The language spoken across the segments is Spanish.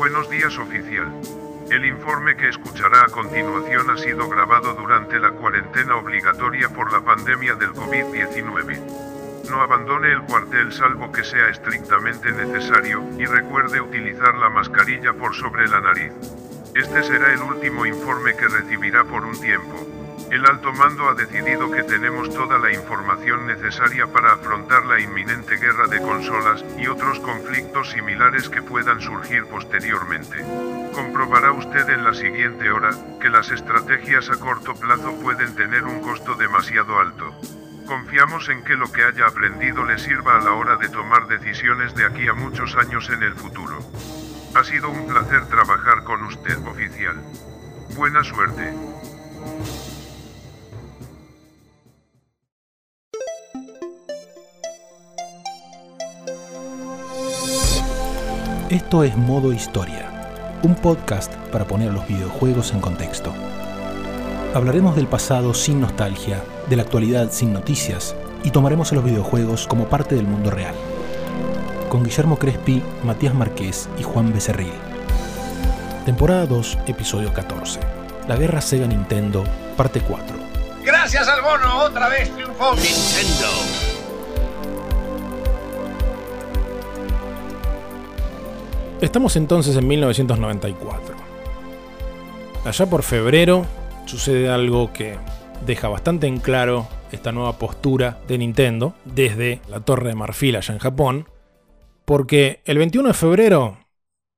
Buenos días oficial. El informe que escuchará a continuación ha sido grabado durante la cuarentena obligatoria por la pandemia del COVID-19. No abandone el cuartel salvo que sea estrictamente necesario, y recuerde utilizar la mascarilla por sobre la nariz. Este será el último informe que recibirá por un tiempo. El alto mando ha decidido que tenemos toda la información necesaria para afrontar la inminente guerra de consolas y otros conflictos similares que puedan surgir posteriormente. Comprobará usted en la siguiente hora que las estrategias a corto plazo pueden tener un costo demasiado alto. Confiamos en que lo que haya aprendido le sirva a la hora de tomar decisiones de aquí a muchos años en el futuro. Ha sido un placer trabajar con usted, oficial. Buena suerte. Esto es Modo Historia, un podcast para poner los videojuegos en contexto. Hablaremos del pasado sin nostalgia, de la actualidad sin noticias y tomaremos a los videojuegos como parte del mundo real. Con Guillermo Crespi, Matías Marqués y Juan Becerril. Temporada 2, episodio 14. La guerra Sega Nintendo, parte 4. Gracias al bono, otra vez triunfó Nintendo. Estamos entonces en 1994. Allá por febrero sucede algo que deja bastante en claro esta nueva postura de Nintendo desde la Torre de Marfil allá en Japón, porque el 21 de febrero,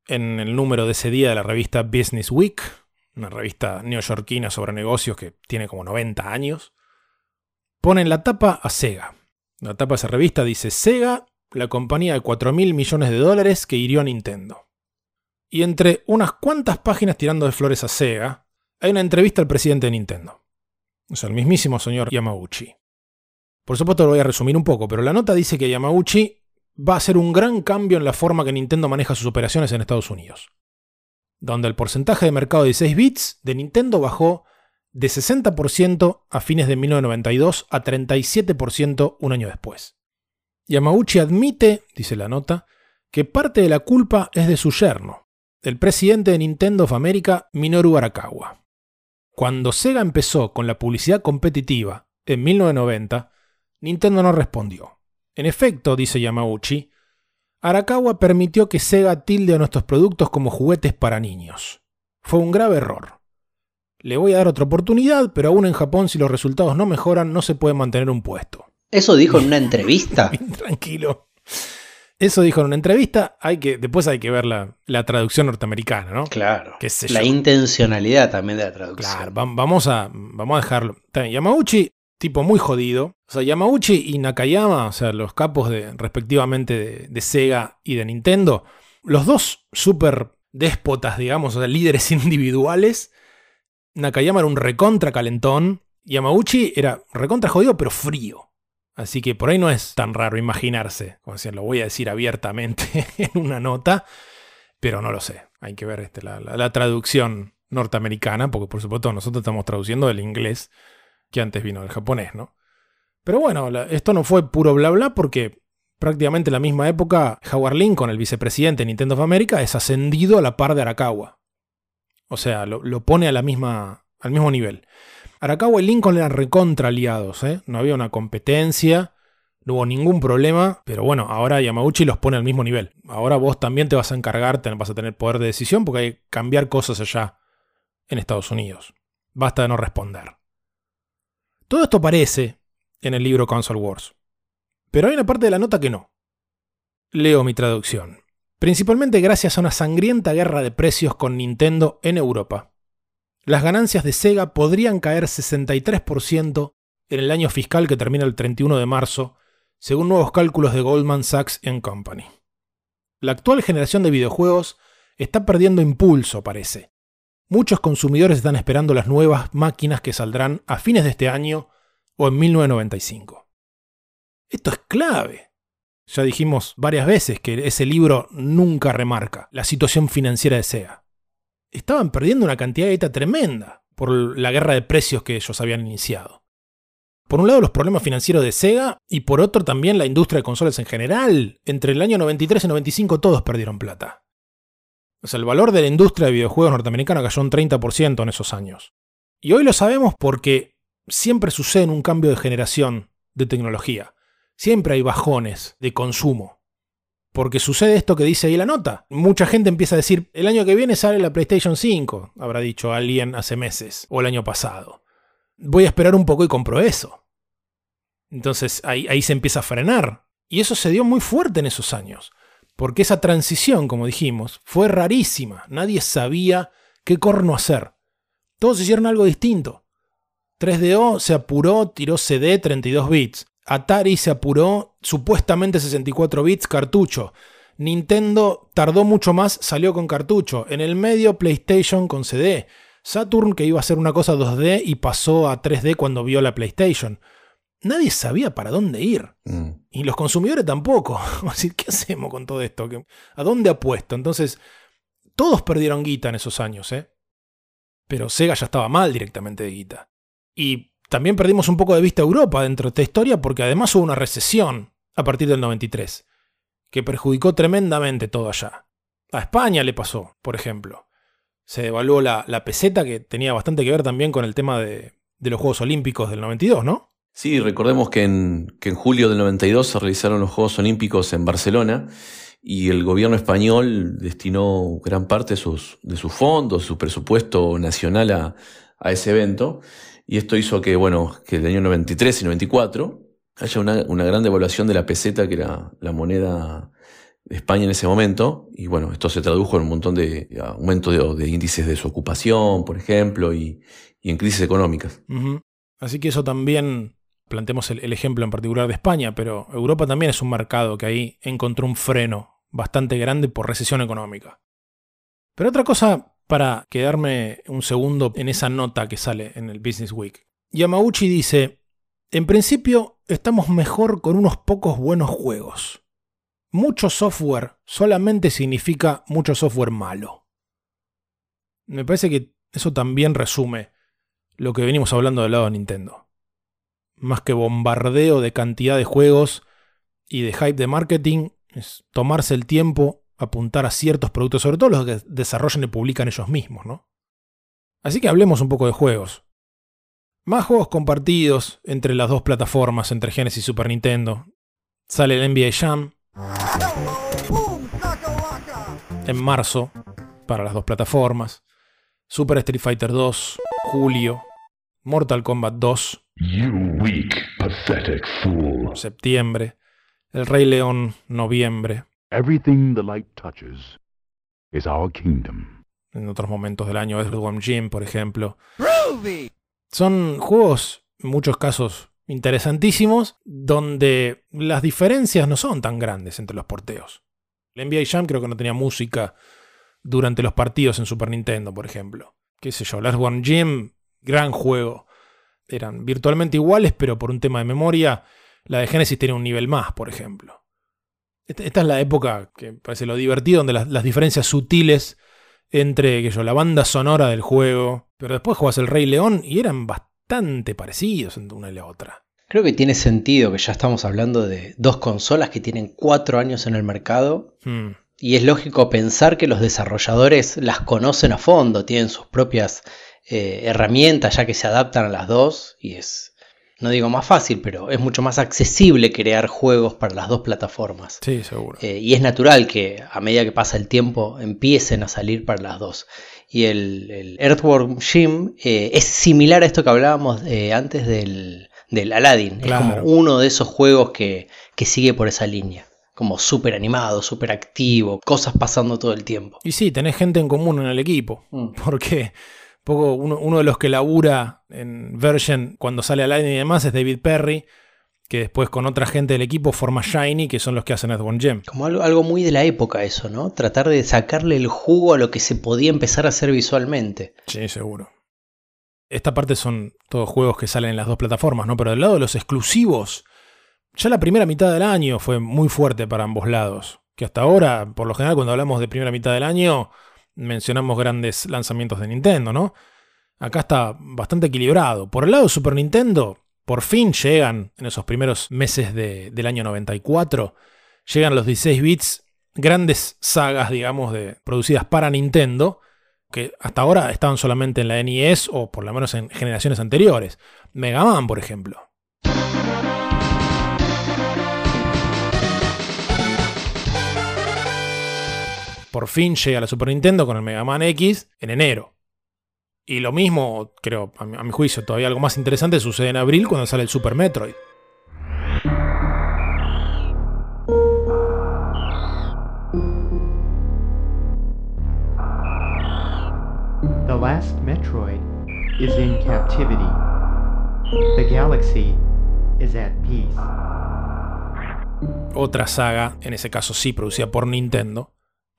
en el número de ese día de la revista Business Week, una revista neoyorquina sobre negocios que tiene como 90 años, ponen la tapa a Sega. La tapa de esa revista dice Sega la compañía de 4 mil millones de dólares que hirió a Nintendo. Y entre unas cuantas páginas tirando de flores a Sega, hay una entrevista al presidente de Nintendo. O sea, el mismísimo señor Yamauchi. Por supuesto lo voy a resumir un poco, pero la nota dice que Yamauchi va a hacer un gran cambio en la forma que Nintendo maneja sus operaciones en Estados Unidos. Donde el porcentaje de mercado de 16 bits de Nintendo bajó de 60% a fines de 1992 a 37% un año después. Yamauchi admite, dice la nota, que parte de la culpa es de su yerno, el presidente de Nintendo of America, Minoru Arakawa. Cuando Sega empezó con la publicidad competitiva en 1990, Nintendo no respondió. En efecto, dice Yamauchi, Arakawa permitió que Sega tilde a nuestros productos como juguetes para niños. Fue un grave error. Le voy a dar otra oportunidad, pero aún en Japón si los resultados no mejoran no se puede mantener un puesto. ¿Eso dijo en una entrevista? Tranquilo. Eso dijo en una entrevista. Hay que, después hay que ver la, traducción norteamericana, ¿no? Claro. la intencionalidad también de la traducción. Claro, vamos a, vamos a dejarlo. Yamauchi, tipo muy jodido. O sea, Yamauchi y Nakayama, o sea, los capos de, respectivamente de, de Sega y de Nintendo, los dos súper déspotas, digamos, o sea, líderes individuales. Nakayama era un recontra calentón. Yamauchi era recontra jodido, pero frío. Así que por ahí no es tan raro imaginarse, como decía, lo voy a decir abiertamente en una nota, pero no lo sé. Hay que ver este, la, traducción norteamericana, porque por supuesto nosotros estamos traduciendo del inglés que antes vino del japonés, ¿no? Pero bueno, esto no fue puro bla bla porque prácticamente en la misma época Howard Lincoln, el vicepresidente de Nintendo of America, es ascendido a la par de Arakawa. O sea, lo, lo pone a la misma, al mismo nivel. Arakawa y Lincoln eran recontra aliados, ¿eh? no había una competencia, no hubo ningún problema, pero bueno, ahora Yamauchi los pone al mismo nivel. Ahora vos también te vas a encargar, vas a tener poder de decisión porque hay que cambiar cosas allá en Estados Unidos. Basta de no responder. Todo esto aparece en el libro Console Wars, pero hay una parte de la nota que no. Leo mi traducción. Principalmente gracias a una sangrienta guerra de precios con Nintendo en Europa las ganancias de Sega podrían caer 63% en el año fiscal que termina el 31 de marzo, según nuevos cálculos de Goldman Sachs Company. La actual generación de videojuegos está perdiendo impulso, parece. Muchos consumidores están esperando las nuevas máquinas que saldrán a fines de este año o en 1995. Esto es clave. Ya dijimos varias veces que ese libro nunca remarca la situación financiera de Sega estaban perdiendo una cantidad de guita tremenda por la guerra de precios que ellos habían iniciado. Por un lado los problemas financieros de Sega y por otro también la industria de consolas en general. Entre el año 93 y 95 todos perdieron plata. O sea, el valor de la industria de videojuegos norteamericana cayó un 30% en esos años. Y hoy lo sabemos porque siempre sucede un cambio de generación de tecnología. Siempre hay bajones de consumo. Porque sucede esto que dice ahí la nota. Mucha gente empieza a decir, el año que viene sale la PlayStation 5, habrá dicho alguien hace meses, o el año pasado. Voy a esperar un poco y compro eso. Entonces ahí, ahí se empieza a frenar. Y eso se dio muy fuerte en esos años. Porque esa transición, como dijimos, fue rarísima. Nadie sabía qué corno hacer. Todos hicieron algo distinto. 3DO se apuró, tiró CD 32 bits. Atari se apuró, supuestamente 64 bits, cartucho. Nintendo tardó mucho más, salió con cartucho. En el medio, PlayStation con CD. Saturn, que iba a ser una cosa 2D y pasó a 3D cuando vio la PlayStation. Nadie sabía para dónde ir. Mm. Y los consumidores tampoco. decir, ¿qué hacemos con todo esto? ¿A dónde apuesto? Entonces, todos perdieron guita en esos años, ¿eh? Pero Sega ya estaba mal directamente de guita. Y también perdimos un poco de vista Europa dentro de esta historia porque además hubo una recesión a partir del 93, que perjudicó tremendamente todo allá. A España le pasó, por ejemplo. Se devaluó la, peseta que tenía bastante que ver también con el tema de, los Juegos Olímpicos del 92, ¿no? Sí, recordemos que en, que en julio del 92 se realizaron los Juegos Olímpicos en Barcelona y el gobierno español destinó gran parte de sus, de sus fondos, su presupuesto nacional a, a ese evento. Y esto hizo que, bueno, que el año 93 y 94 haya una, una gran devaluación de la peseta, que era la moneda de España en ese momento. Y bueno, esto se tradujo en un montón de aumento de, índices de desocupación, por ejemplo, y, en crisis económicas. Así que eso también, planteemos el, el, ejemplo en particular de España, pero Europa también es un mercado que ahí encontró un freno bastante grande por recesión económica. Pero otra cosa para quedarme un segundo en esa nota que sale en el Business Week. Yamauchi dice, en principio estamos mejor con unos pocos buenos juegos. Mucho software solamente significa mucho software malo. Me parece que eso también resume lo que venimos hablando del lado de Nintendo. Más que bombardeo de cantidad de juegos y de hype de marketing, es tomarse el tiempo apuntar a ciertos productos, sobre todo los que desarrollan y publican ellos mismos, ¿no? Así que hablemos un poco de juegos. Más juegos compartidos entre las dos plataformas, entre Genesis y Super Nintendo. Sale el NBA Jam en marzo para las dos plataformas. Super Street Fighter 2, julio. Mortal Kombat 2, septiembre. El Rey León, noviembre. Everything the light touches is our kingdom. En otros momentos del año, Earthworm Jim, por ejemplo. Son juegos, en muchos casos, interesantísimos, donde las diferencias no son tan grandes entre los porteos. El NBA Jam creo que no tenía música durante los partidos en Super Nintendo, por ejemplo. Qué sé yo, el Earthworm Jim, gran juego. Eran virtualmente iguales, pero por un tema de memoria, la de Genesis tiene un nivel más, por ejemplo. Esta es la época que parece lo divertido, donde las, diferencias sutiles entre que yo, la banda sonora del juego, pero después juegas el Rey León y eran bastante parecidos entre una y la otra. Creo que tiene sentido que ya estamos hablando de dos consolas que tienen cuatro años en el mercado. Hmm. Y es lógico pensar que los desarrolladores las conocen a fondo, tienen sus propias eh, herramientas ya que se adaptan a las dos. Y es, no digo más fácil, pero es mucho más accesible crear juegos para las dos plataformas. Sí, seguro. Eh, y es natural que a medida que pasa el tiempo empiecen a salir para las dos. Y el, Earthworm Jim eh, es similar a esto que hablábamos eh, antes del, del Aladdin. Es como uno de esos juegos que, sigue por esa línea como súper animado, súper activo, cosas pasando todo el tiempo. Y sí, tenés gente en común en el equipo, mm. porque poco uno, de los que labura en Version cuando sale al aire y demás es David Perry, que después con otra gente del equipo forma Shiny, que son los que hacen Earthworm Gem. Como algo, algo, muy de la época eso, ¿no? Tratar de sacarle el jugo a lo que se podía empezar a hacer visualmente. Sí, seguro. Esta parte son todos juegos que salen en las dos plataformas, ¿no? Pero del lado de los exclusivos, ya la primera mitad del año fue muy fuerte para ambos lados. Que hasta ahora, por lo general, cuando hablamos de primera mitad del año, mencionamos grandes lanzamientos de Nintendo, ¿no? Acá está bastante equilibrado. Por el lado de Super Nintendo, por fin llegan en esos primeros meses del año 94, llegan los 16 bits grandes sagas, digamos, de, producidas para Nintendo, que hasta ahora estaban solamente en la NES o por lo menos en generaciones anteriores. Mega Man, por ejemplo. Por fin llega la Super Nintendo con el Mega Man X en enero. Y lo mismo, creo, a mi, juicio, todavía algo más interesante sucede en abril cuando sale el Super Metroid. The last Metroid is in captivity. The galaxy is at peace. Otra saga, en ese caso sí producida por Nintendo,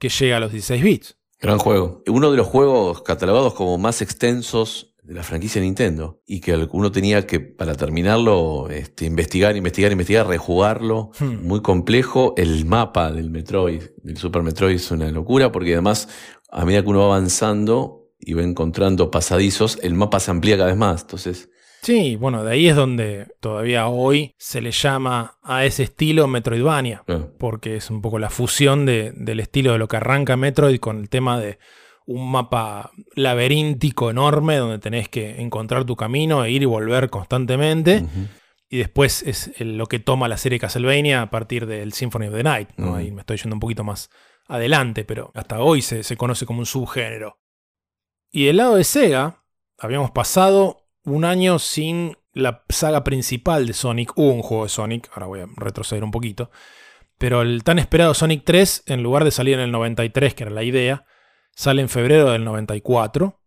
que llega a los 16 bits. Gran juego. Uno de los juegos catalogados como más extensos de la franquicia Nintendo y que uno tenía que, para terminarlo, este, investigar, investigar, investigar, rejugarlo. Hmm. Muy complejo. El mapa del Metroid, del Super Metroid, es una locura porque además, a medida que uno va avanzando y va encontrando pasadizos, el mapa se amplía cada vez más. Entonces, Sí, bueno, de ahí es donde todavía hoy se le llama a ese estilo Metroidvania, porque es un poco la fusión del estilo de lo que arranca Metroid con el tema de un mapa laberíntico enorme donde tenés que encontrar tu camino e ir y volver constantemente. Y después es lo que toma la serie Castlevania a partir del Symphony of the Night. Ahí me estoy yendo un poquito más adelante, pero hasta hoy se, se conoce como un subgénero. Y del lado de Sega, habíamos pasado un año sin la saga principal de Sonic. Hubo un juego de Sonic, ahora voy a retroceder un poquito. Pero el tan esperado Sonic 3, en lugar de salir en el 93, que era la idea, sale en febrero del 94.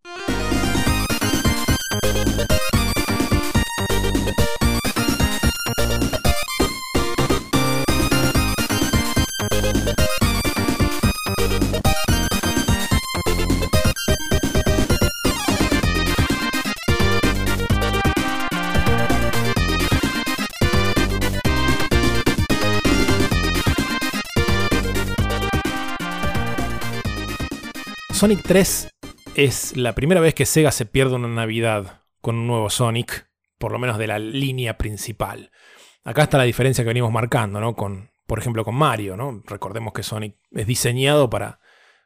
Sonic 3 es la primera vez que Sega se pierde una Navidad con un nuevo Sonic, por lo menos de la línea principal. Acá está la diferencia que venimos marcando, ¿no? Con, por ejemplo, con Mario, ¿no? Recordemos que Sonic es diseñado para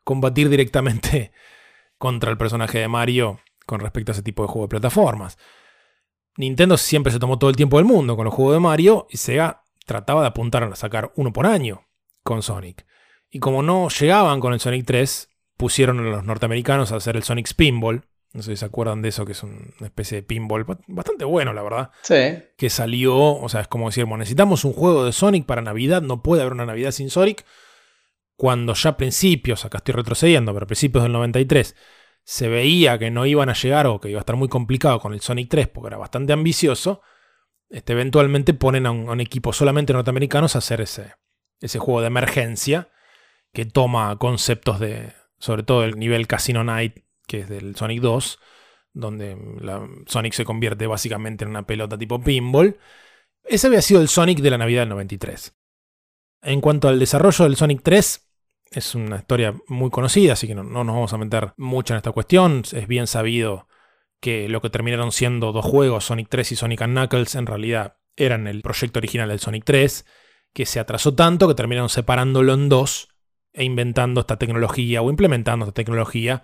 combatir directamente contra el personaje de Mario con respecto a ese tipo de juego de plataformas. Nintendo siempre se tomó todo el tiempo del mundo con los juegos de Mario y Sega trataba de apuntar a sacar uno por año con Sonic. Y como no llegaban con el Sonic 3, pusieron a los norteamericanos a hacer el Sonic Pinball. No sé si se acuerdan de eso, que es una especie de pinball bastante bueno, la verdad. Sí. Que salió, o sea, es como decir, necesitamos un juego de Sonic para Navidad, no puede haber una Navidad sin Sonic. Cuando ya a principios, acá estoy retrocediendo, pero a principios del 93, se veía que no iban a llegar o que iba a estar muy complicado con el Sonic 3 porque era bastante ambicioso, este, eventualmente ponen a un, equipo solamente norteamericanos a hacer ese, ese juego de emergencia que toma conceptos de, sobre todo el nivel Casino Night, que es del Sonic 2, donde la Sonic se convierte básicamente en una pelota tipo pinball. Ese había sido el Sonic de la Navidad del 93. En cuanto al desarrollo del Sonic 3, es una historia muy conocida, así que no, nos vamos a meter mucho en esta cuestión. Es bien sabido que lo que terminaron siendo dos juegos, Sonic 3 y Sonic Knuckles, en realidad eran el proyecto original del Sonic 3, que se atrasó tanto que terminaron separándolo en dos e inventando esta tecnología o implementando esta tecnología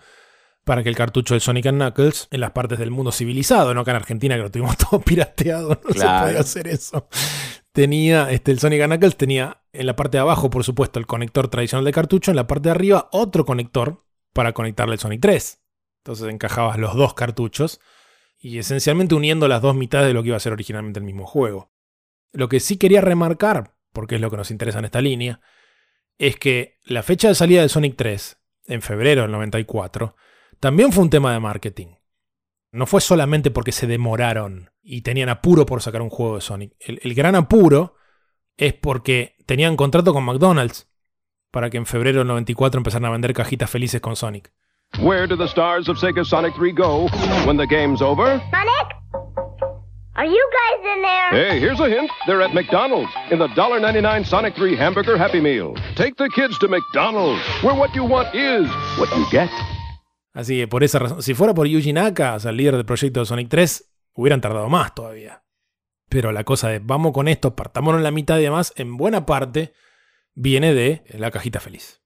para que el cartucho de Sonic Knuckles en las partes del mundo civilizado, no acá en Argentina que lo tuvimos todo pirateado, no se podía hacer eso. Tenía, este, el Sonic Knuckles tenía en la parte de abajo, por supuesto, el conector tradicional de cartucho, en la parte de arriba otro conector para conectarle el Sonic 3. Entonces encajabas los dos cartuchos y esencialmente uniendo las dos mitades de lo que iba a ser originalmente el mismo juego. Lo que sí quería remarcar, porque es lo que nos interesa en esta línea, es que la fecha de salida de Sonic 3, en febrero del 94, también fue un tema de marketing. No fue solamente porque se demoraron y tenían apuro por sacar un juego de Sonic. El, gran apuro es porque tenían contrato con McDonald's para que en febrero del 94 empezaran a vender cajitas felices con Sonic. Where do the stars of Sega Sonic 3 go when the game's over? Are you guys in there? Hey, here's a hint. They're at McDonald's in the $1.99 Sonic 3 Hamburger Happy Meal. Take the kids to McDonald's, where what you want is what you get. Así que por esa razón, si fuera por Yuji Naka, o sea, el líder del proyecto de Sonic 3, hubieran tardado más todavía. Pero la cosa de vamos con esto, partámonos en la mitad y demás, en buena parte viene de la cajita feliz.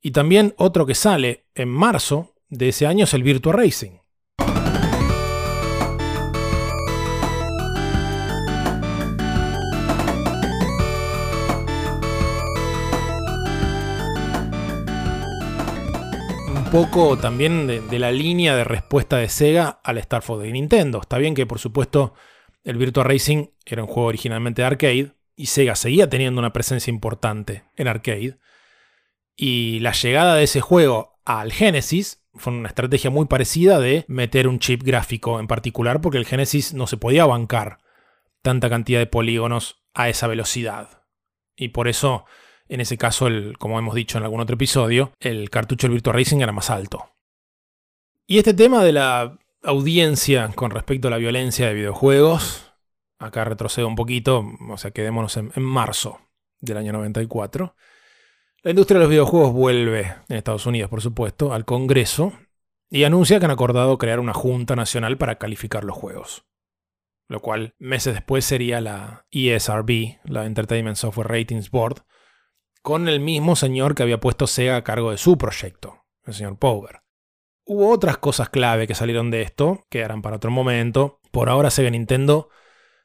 Y también otro que sale en marzo de ese año es el Virtua Racing. Poco también de, la línea de respuesta de Sega al Star Fox de Nintendo. Está bien que, por supuesto, el Virtua Racing era un juego originalmente de arcade y Sega seguía teniendo una presencia importante en arcade. Y la llegada de ese juego al Genesis fue una estrategia muy parecida de meter un chip gráfico en particular, porque el Genesis no se podía bancar tanta cantidad de polígonos a esa velocidad. Y por eso en ese caso, el, como hemos dicho en algún otro episodio, el cartucho del Virtua Racing era más alto. Y este tema de la audiencia con respecto a la violencia de videojuegos, acá retrocedo un poquito, o sea, quedémonos en, en marzo del año 94. La industria de los videojuegos vuelve, en Estados Unidos por supuesto, al Congreso y anuncia que han acordado crear una Junta Nacional para calificar los juegos. Lo cual meses después sería la ESRB, la Entertainment Software Ratings Board, con el mismo señor que había puesto Sega a cargo de su proyecto, el señor Power. Hubo otras cosas clave que salieron de esto, que eran para otro momento. Por ahora Sega Nintendo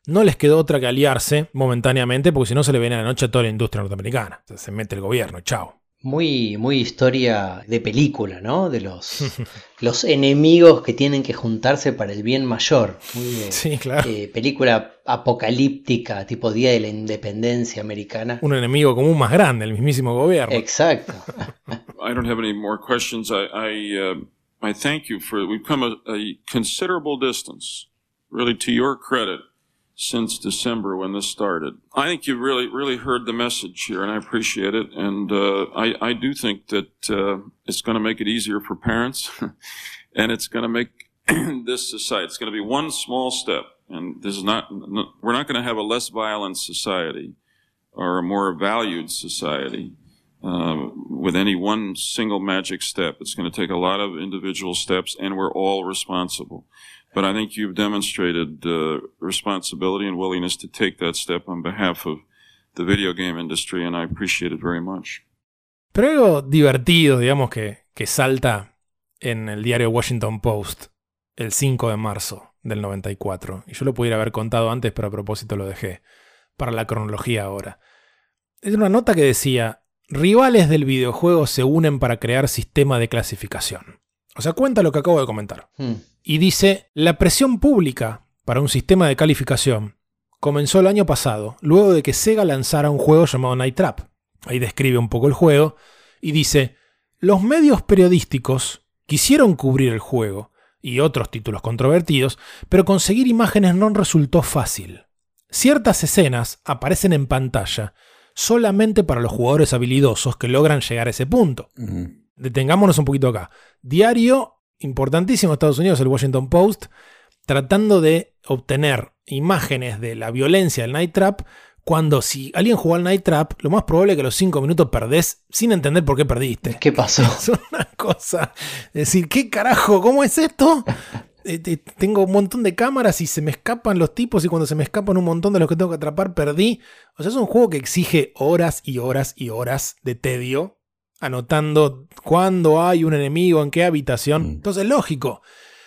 no les quedó otra que aliarse momentáneamente, porque si no se le viene a la noche a toda la industria norteamericana. se mete el gobierno, chao. Muy, muy historia de película, ¿no? De los, los enemigos que tienen que juntarse para el bien mayor. sí, claro. Eh, película apocalíptica, tipo Día de la Independencia Americana. Un enemigo común más grande, el mismísimo gobierno. Exacto. I don't have any more questions. I, I, uh, I thank you for, we've come a, a considerable distance, really to your credit. Since December when this started. I think you really, really heard the message here, and I appreciate it. And uh, I, I do think that uh, it's going to make it easier for parents, and it's going to make this society. It's going to be one small step, and this is not. We're not going to have a less violent society or a more valued society. Uh, with any one single magic step. It's going to take a lot of individual steps, and we're all responsible. But I think you've demonstrated uh, responsibility and willingness to take that step on behalf of the video game industry, and I appreciate it very much. Pero algo divertido, digamos, que, que salta en el diario Washington Post el 5 de marzo del 94. Y yo lo pudiera haber contado antes, pero a propósito lo dejé para la cronología ahora. Es una nota que decía, rivales del videojuego se unen para crear sistema de clasificación. O sea, cuenta lo que acabo de comentar. Hmm y dice, la presión pública para un sistema de calificación comenzó el año pasado, luego de que Sega lanzara un juego llamado Night Trap. Ahí describe un poco el juego y dice, los medios periodísticos quisieron cubrir el juego y otros títulos controvertidos, pero conseguir imágenes no resultó fácil. Ciertas escenas aparecen en pantalla solamente para los jugadores habilidosos que logran llegar a ese punto. Detengámonos un poquito acá. Diario importantísimo de Estados Unidos, el Washington Post, tratando de obtener imágenes de la violencia del Night Trap, cuando si alguien jugó al Night Trap, lo más probable es que a los 5 minutos perdés sin entender por qué perdiste. ¿Qué pasó? Es una cosa. decir, ¿qué carajo? ¿Cómo es esto? Eh, tengo un montón de cámaras y se me escapan los tipos y cuando se me escapan un montón de los que tengo que atrapar perdí. O sea, es un juego que exige horas y horas y horas de tedio anotando cuándo hay un enemigo, en qué habitación. Mm. Entonces, lógico,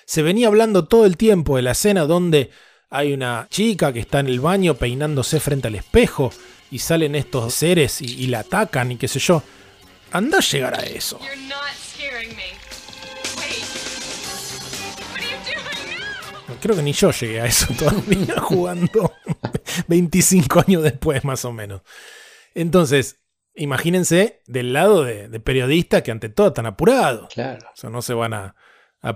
se venía hablando todo el tiempo de la escena donde hay una chica que está en el baño peinándose frente al espejo y salen estos seres y, la atacan y qué sé yo. Anda a llegar a eso. Creo que ni yo llegué a eso todavía jugando 25 años después más o menos. Entonces, imagínense del lado de, periodistas que ante todo están apurados. Claro. O sea, no se van a,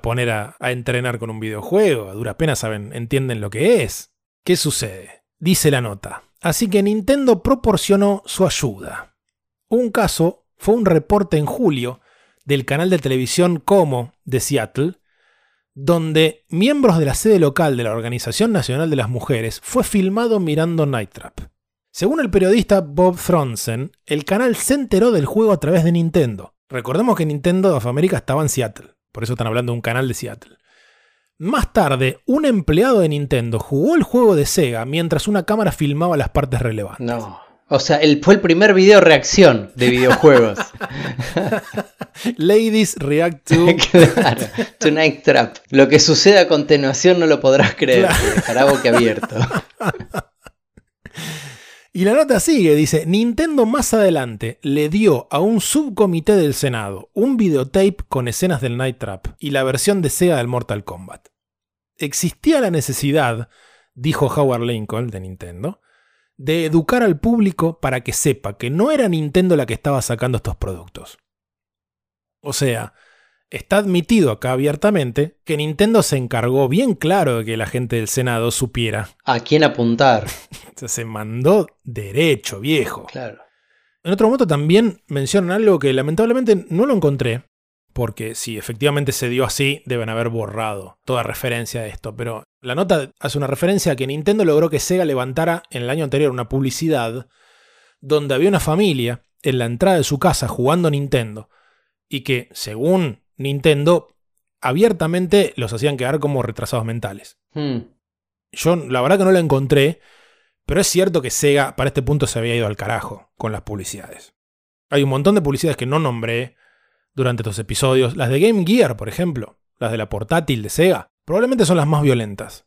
poner a, a, entrenar con un videojuego. A duras penas saben, entienden lo que es. ¿Qué sucede? Dice la nota. Así que Nintendo proporcionó su ayuda. Un caso fue un reporte en julio del canal de televisión Como de Seattle, donde miembros de la sede local de la Organización Nacional de las Mujeres fue filmado mirando Night Trap. Según el periodista Bob Thronsen, el canal se enteró del juego a través de Nintendo. Recordemos que Nintendo of America estaba en Seattle, por eso están hablando de un canal de Seattle. Más tarde, un empleado de Nintendo jugó el juego de Sega mientras una cámara filmaba las partes relevantes. No. O sea, él fue el primer video reacción de videojuegos. Ladies react to. claro, Tonight Trap. Lo que suceda a continuación no lo podrás creer. Claro. Te dejará boquiabierto. Y la nota sigue, dice, Nintendo más adelante le dio a un subcomité del Senado un videotape con escenas del Night Trap y la versión de Sega del Mortal Kombat. Existía la necesidad, dijo Howard Lincoln de Nintendo, de educar al público para que sepa que no era Nintendo la que estaba sacando estos productos. O sea, está admitido acá abiertamente que Nintendo se encargó bien claro de que la gente del Senado supiera. ¿A quién apuntar? Se mandó derecho, viejo. Claro. En otro momento también mencionan algo que lamentablemente no lo encontré, porque si efectivamente se dio así, deben haber borrado toda referencia a esto, pero la nota hace una referencia a que Nintendo logró que Sega levantara en el año anterior una publicidad donde había una familia en la entrada de su casa jugando Nintendo y que, según Nintendo, abiertamente los hacían quedar como retrasados mentales. Hmm. Yo la verdad que no la encontré, pero es cierto que Sega para este punto se había ido al carajo con las publicidades. Hay un montón de publicidades que no nombré durante estos episodios. Las de Game Gear, por ejemplo, las de la portátil de Sega, probablemente son las más violentas.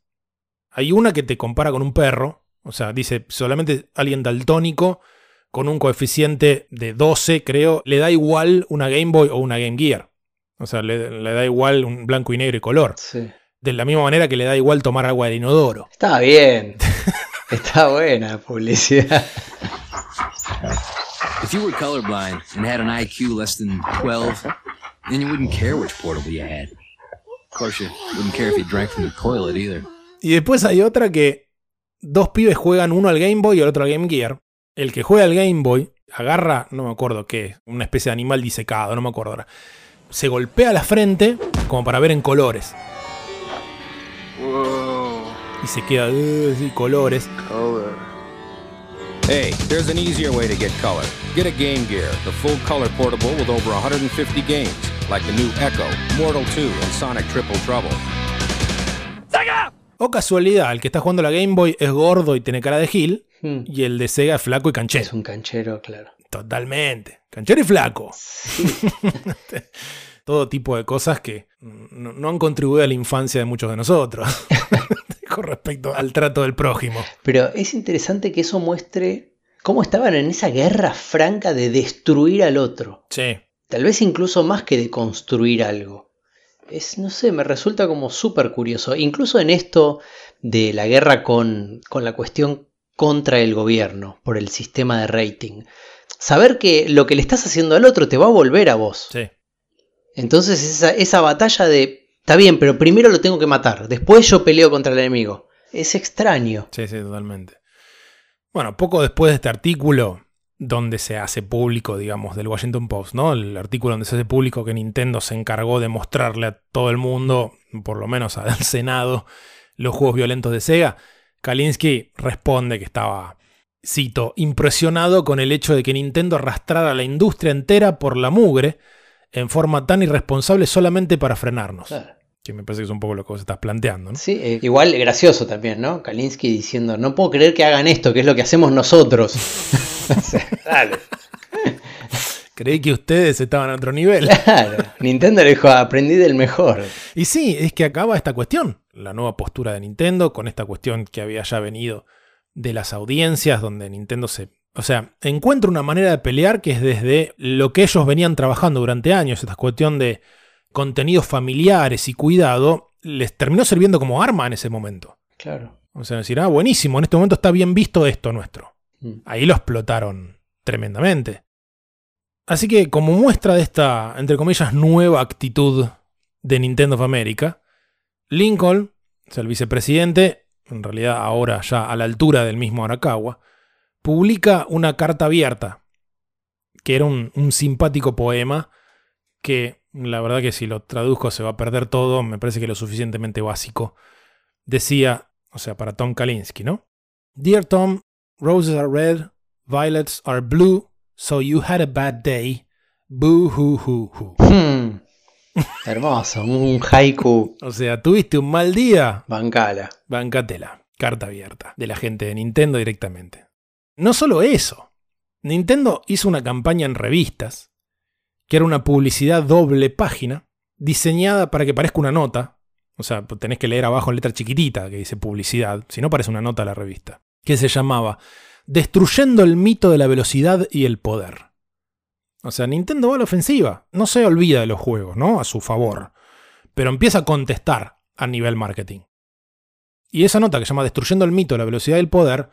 Hay una que te compara con un perro, o sea, dice solamente alguien daltónico con un coeficiente de 12, creo, le da igual una Game Boy o una Game Gear. O sea, le, le da igual un blanco y negro y color. Sí. De la misma manera que le da igual tomar agua del inodoro. Está bien. Está buena la publicidad. If you were colorblind and had an IQ less than 12, then you wouldn't care which portable you had. Of course, you wouldn't care if you drank from the toilet either. Y después hay otra que dos pibes juegan uno al Game Boy y el otro al Game Gear. El que juega al Game Boy agarra, no me acuerdo qué, una especie de animal disecado, no me acuerdo ahora. Se golpea la frente como para ver en colores. Y se queda, "Uh, sí, colores. Hey, there's an easier way to get color. Get a Game Gear, the full color portable with over 150 games, like the new Echo, Mortal 2, and Sonic Triple Trouble. O casualidad, el que está jugando la Game Boy es gordo y tiene cara de Gil. Hmm. Y el de Sega es flaco y canchero. Es un canchero, claro. Totalmente. Canchero y flaco. Todo tipo de cosas que no, no han contribuido a la infancia de muchos de nosotros. Con respecto al trato del prójimo. Pero es interesante que eso muestre cómo estaban en esa guerra franca de destruir al otro. Sí. Tal vez incluso más que de construir algo. Es, no sé, me resulta como súper curioso. Incluso en esto de la guerra con, con la cuestión contra el gobierno, por el sistema de rating. Saber que lo que le estás haciendo al otro te va a volver a vos. Sí. Entonces esa, esa batalla de, está bien, pero primero lo tengo que matar, después yo peleo contra el enemigo. Es extraño. Sí, sí, totalmente. Bueno, poco después de este artículo, donde se hace público, digamos, del Washington Post, ¿no? El artículo donde se hace público que Nintendo se encargó de mostrarle a todo el mundo, por lo menos al Senado, los juegos violentos de Sega. Kalinsky responde que estaba, cito, impresionado con el hecho de que Nintendo arrastrara a la industria entera por la mugre en forma tan irresponsable solamente para frenarnos. Claro. Que me parece que es un poco lo que vos estás planteando, ¿no? Sí, eh, igual gracioso también, ¿no? Kalinsky diciendo, no puedo creer que hagan esto, que es lo que hacemos nosotros. Dale. Creí que ustedes estaban a otro nivel. Claro. Nintendo le dijo, aprendí del mejor. Y sí, es que acaba esta cuestión, la nueva postura de Nintendo, con esta cuestión que había ya venido de las audiencias, donde Nintendo se... O sea, encuentra una manera de pelear que es desde lo que ellos venían trabajando durante años, esta cuestión de contenidos familiares y cuidado, les terminó sirviendo como arma en ese momento. Claro. O sea, decir, ah, buenísimo, en este momento está bien visto esto nuestro. Mm. Ahí lo explotaron tremendamente. Así que como muestra de esta, entre comillas, nueva actitud de Nintendo of America, Lincoln, o sea, el vicepresidente, en realidad ahora ya a la altura del mismo Arakawa, publica una carta abierta, que era un, un simpático poema que la verdad que si lo traduzco se va a perder todo, me parece que lo suficientemente básico. Decía, o sea, para Tom Kalinske, ¿no? Dear Tom, roses are red, violets are blue, so you had a bad day. Boo hoo hoo hoo. Hmm. Hermoso, un haiku. O sea, tuviste un mal día, Bancala. bancatela. Carta abierta de la gente de Nintendo directamente. No solo eso, Nintendo hizo una campaña en revistas, que era una publicidad doble página, diseñada para que parezca una nota. O sea, tenés que leer abajo en letra chiquitita que dice publicidad, si no parece una nota la revista. Que se llamaba Destruyendo el mito de la velocidad y el poder. O sea, Nintendo va a la ofensiva. No se olvida de los juegos, ¿no? A su favor. Pero empieza a contestar a nivel marketing. Y esa nota que se llama Destruyendo el mito la velocidad y el poder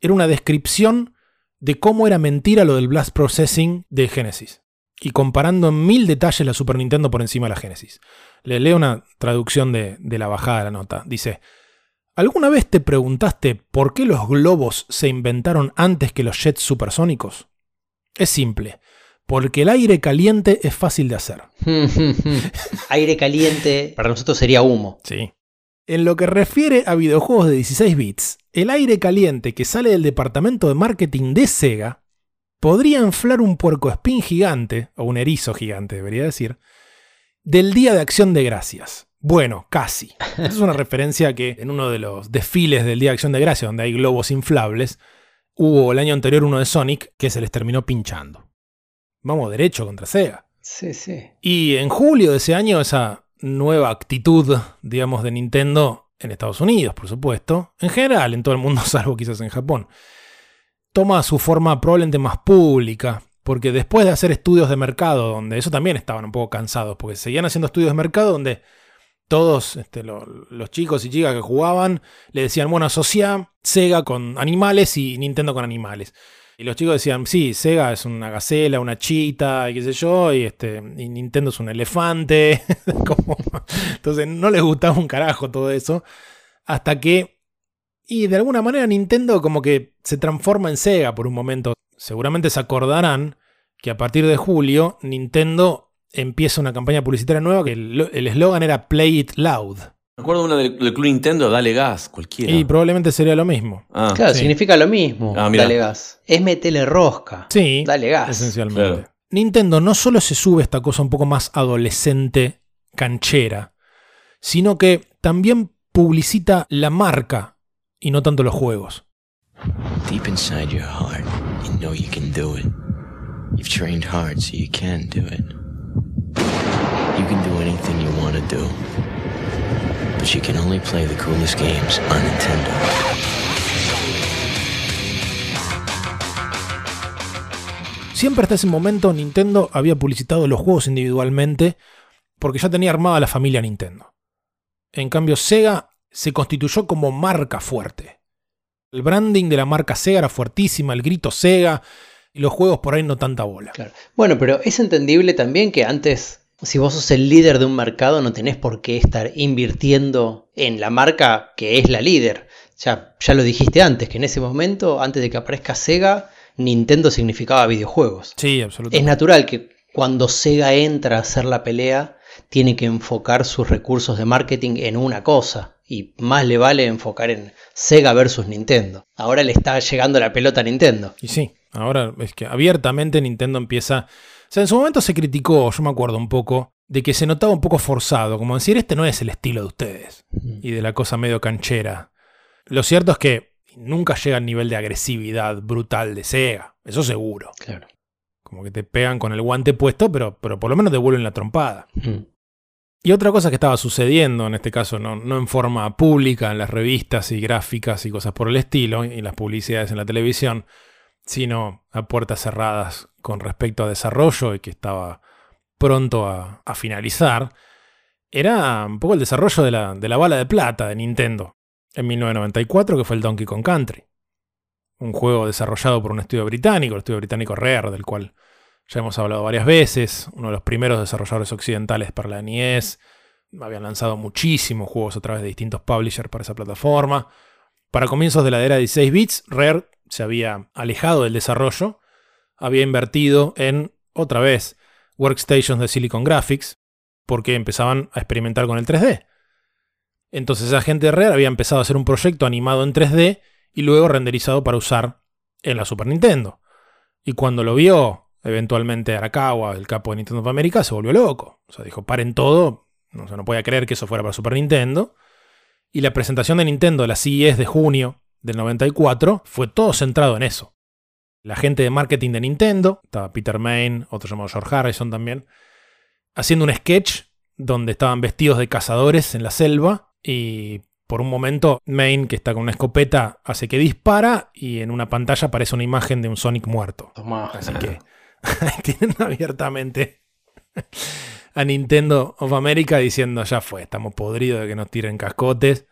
era una descripción de cómo era mentira lo del blast processing de Genesis. Y comparando en mil detalles la Super Nintendo por encima de la Genesis. Le leo una traducción de, de la bajada de la nota. Dice, ¿alguna vez te preguntaste por qué los globos se inventaron antes que los jets supersónicos? Es simple porque el aire caliente es fácil de hacer. aire caliente para nosotros sería humo. Sí. En lo que refiere a videojuegos de 16 bits, el aire caliente que sale del departamento de marketing de Sega podría inflar un puercoespín gigante, o un erizo gigante debería decir, del Día de Acción de Gracias. Bueno, casi. es una referencia que en uno de los desfiles del Día de Acción de Gracias, donde hay globos inflables, hubo el año anterior uno de Sonic que se les terminó pinchando. Vamos derecho contra Sega. Sí, sí. Y en julio de ese año, esa nueva actitud, digamos, de Nintendo en Estados Unidos, por supuesto, en general, en todo el mundo, salvo quizás en Japón, toma su forma probablemente más pública, porque después de hacer estudios de mercado, donde eso también estaban un poco cansados, porque seguían haciendo estudios de mercado donde todos este, los chicos y chicas que jugaban le decían, bueno, asocia Sega con animales y Nintendo con animales. Y los chicos decían, sí, Sega es una gacela, una chita, y qué sé yo, y, este, Nintendo es un elefante. Entonces no les gustaba un carajo todo eso. Hasta que, y de alguna manera Nintendo como que se transforma en Sega por un momento. Seguramente se acordarán que a partir de julio Nintendo empieza una campaña publicitaria nueva que el eslogan era Play It Loud. Me acuerdo una del, Club Nintendo, dale gas, cualquiera. Y probablemente sería lo mismo. Ah. claro, significa lo mismo. Ah, dale gas. Es metele rosca. Sí. Dale gas. Esencialmente. Nintendo no solo se sube esta cosa un poco más adolescente, canchera, sino que también publicita la marca y no tanto los juegos. Deep inside your heart, you know you can do it. You've trained hard so you can do it. You can do anything you want to do can only play the coolest games on Nintendo. Siempre hasta ese momento Nintendo había publicitado los juegos individualmente porque ya tenía armada la familia Nintendo. En cambio, Sega se constituyó como marca fuerte. El branding de la marca Sega era fuertísima, el grito Sega, y los juegos por ahí no tanta bola. Bueno, pero es entendible también que antes si vos sos el líder de un mercado, no tenés por qué estar invirtiendo en la marca que es la líder. Ya, ya lo dijiste antes, que en ese momento, antes de que aparezca Sega, Nintendo significaba videojuegos. Sí, absolutamente. Es natural que cuando Sega entra a hacer la pelea, tiene que enfocar sus recursos de marketing en una cosa. Y más le vale enfocar en Sega versus Nintendo. Ahora le está llegando la pelota a Nintendo. Y sí, ahora es que abiertamente Nintendo empieza sea, en su momento se criticó, yo me acuerdo un poco, de que se notaba un poco forzado, como decir, este no es el estilo de ustedes, y de la cosa medio canchera. Lo cierto es que nunca llega al nivel de agresividad brutal de Sega, eso seguro. Claro. Como que te pegan con el guante puesto, pero, pero por lo menos devuelven la trompada. Y otra cosa que estaba sucediendo, en este caso no, no, en forma pública, en las revistas y gráficas y cosas por el estilo, y las publicidades en la televisión, sino a puertas cerradas con respecto a desarrollo y que estaba pronto a, finalizar, era un poco el desarrollo de la, de la, bala de plata de Nintendo en 1994, que fue el Donkey Kong Country. Un juego desarrollado por un estudio británico, el estudio británico Rare, del cual ya hemos hablado varias veces, uno de los primeros desarrolladores occidentales para la NES. Habían lanzado muchísimos juegos a través de distintos publishers para esa plataforma. Para comienzos de la era de 16 bits, Rare se había alejado del desarrollo, había invertido en, otra vez, workstations de Silicon Graphics, porque empezaban a experimentar con el 3D. Entonces esa gente de Rare había empezado a hacer un proyecto animado en 3D y luego renderizado para usar en la Super Nintendo. Y cuando lo vio eventualmente Arakawa, el capo de Nintendo of America, se volvió loco. O sea, dijo, paren todo. No, no podía creer que eso fuera para Super Nintendo. Y la presentación de Nintendo, la CES de junio del 94, fue todo centrado en eso. la gente de marketing de Nintendo, estaba Peter Main, otro llamado George Harrison también, haciendo un sketch donde estaban vestidos de cazadores en la selva y por un momento Main, que está con una escopeta, hace que dispara y en una pantalla aparece una imagen de un Sonic muerto. Así que tienen abiertamente a Nintendo of America diciendo ya fue, estamos podridos de que nos tiren cascotes.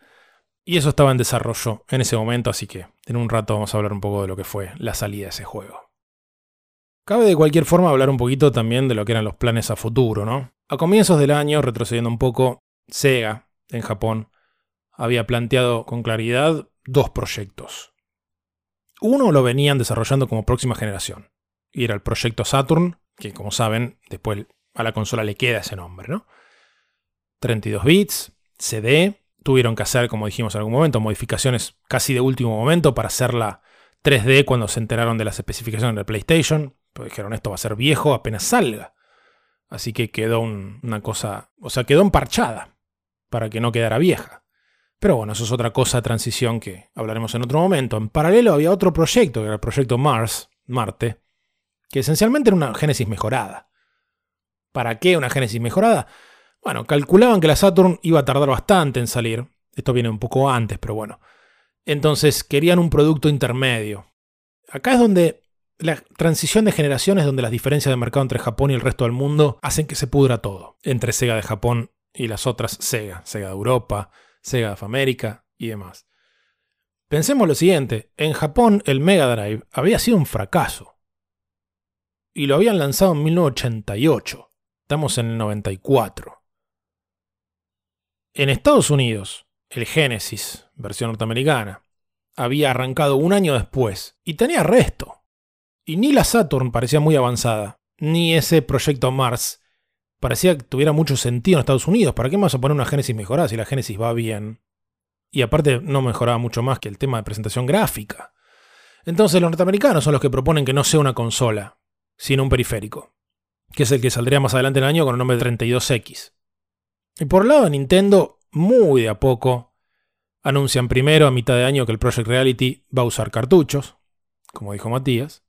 Y eso estaba en desarrollo en ese momento, así que en un rato vamos a hablar un poco de lo que fue la salida de ese juego. Cabe de cualquier forma hablar un poquito también de lo que eran los planes a futuro, ¿no? A comienzos del año, retrocediendo un poco, Sega, en Japón, había planteado con claridad dos proyectos. Uno lo venían desarrollando como próxima generación, y era el proyecto Saturn, que como saben, después a la consola le queda ese nombre, ¿no? 32 bits, CD, tuvieron que hacer, como dijimos en algún momento, modificaciones casi de último momento para hacerla 3D cuando se enteraron de las especificaciones de PlayStation. Pues dijeron, esto va a ser viejo apenas salga. Así que quedó una cosa, o sea, quedó emparchada para que no quedara vieja. Pero bueno, eso es otra cosa, transición que hablaremos en otro momento. En paralelo había otro proyecto, que era el proyecto Mars, Marte, que esencialmente era una Génesis mejorada. ¿Para qué una Génesis mejorada? Bueno, calculaban que la Saturn iba a tardar bastante en salir. Esto viene un poco antes, pero bueno. Entonces querían un producto intermedio. Acá es donde la transición de generaciones, donde las diferencias de mercado entre Japón y el resto del mundo hacen que se pudra todo. Entre Sega de Japón y las otras Sega. Sega de Europa, Sega de América y demás. Pensemos lo siguiente. En Japón el Mega Drive había sido un fracaso. Y lo habían lanzado en 1988. Estamos en el 94. En Estados Unidos, el Genesis, versión norteamericana, había arrancado un año después y tenía resto. Y ni la Saturn parecía muy avanzada, ni ese proyecto Mars parecía que tuviera mucho sentido en Estados Unidos. ¿Para qué más a poner una Genesis mejorada si la Genesis va bien? Y aparte no mejoraba mucho más que el tema de presentación gráfica. Entonces los norteamericanos son los que proponen que no sea una consola, sino un periférico, que es el que saldría más adelante en el año con el nombre de 32X. Y por el lado de Nintendo, muy de a poco, anuncian primero a mitad de año que el Project Reality va a usar cartuchos, como dijo Matías,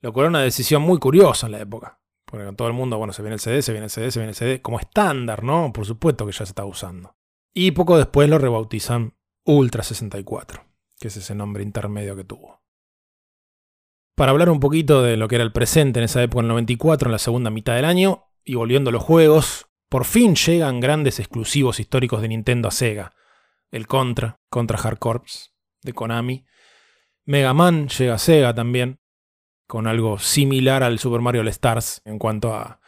lo cual era una decisión muy curiosa en la época. Porque todo el mundo, bueno, se viene el CD, se viene el CD, se viene el CD, como estándar, ¿no? Por supuesto que ya se está usando. Y poco después lo rebautizan Ultra 64, que es ese nombre intermedio que tuvo. Para hablar un poquito de lo que era el presente en esa época, en el 94, en la segunda mitad del año, y volviendo a los juegos, por fin llegan grandes exclusivos históricos de Nintendo a Sega. El Contra, Contra Hard Corps, de Konami. Mega Man llega a Sega también, con algo similar al Super Mario Stars en cuanto a,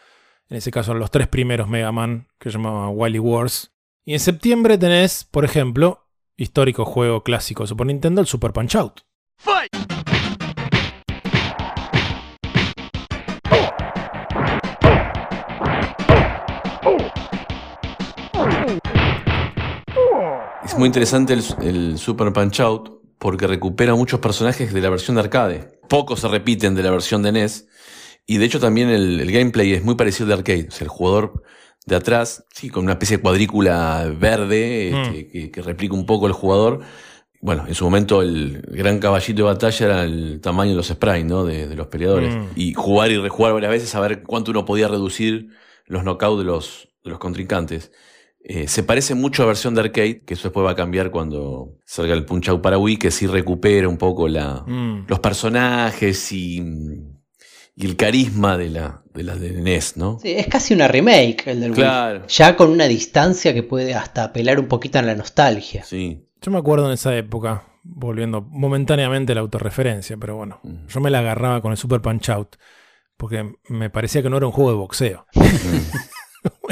en ese caso, los tres primeros Mega Man, que se llamaba Wily Wars. Y en septiembre tenés, por ejemplo, histórico juego clásico de Super Nintendo, el Super Punch Out. Es muy interesante el, Super Punch Out porque recupera muchos personajes de la versión de arcade. Pocos se repiten de la versión de NES. Y de hecho también el, gameplay es muy parecido al de arcade. O sea, el jugador de atrás, sí, con una especie de cuadrícula verde este, mm. que, replica un poco el jugador. Bueno, en su momento el gran caballito de batalla era el tamaño de los sprites, ¿no? De, los peleadores. Mm. Y jugar y rejugar varias veces a ver cuánto uno podía reducir los knockouts de los, de los contrincantes. Eh, se parece mucho a la versión de arcade, que eso después va a cambiar cuando salga el Punch Out para Wii, que sí recupera un poco la, mm. los personajes y, y, el carisma de la, de la de NES, ¿no? Sí, es casi una remake el del Wii. Ya con una distancia que puede hasta apelar un poquito a la nostalgia. Sí. Yo me acuerdo en esa época, volviendo momentáneamente a la autorreferencia, pero bueno, mm. yo me la agarraba con el Super Punch Out, porque me parecía que no era un juego de boxeo.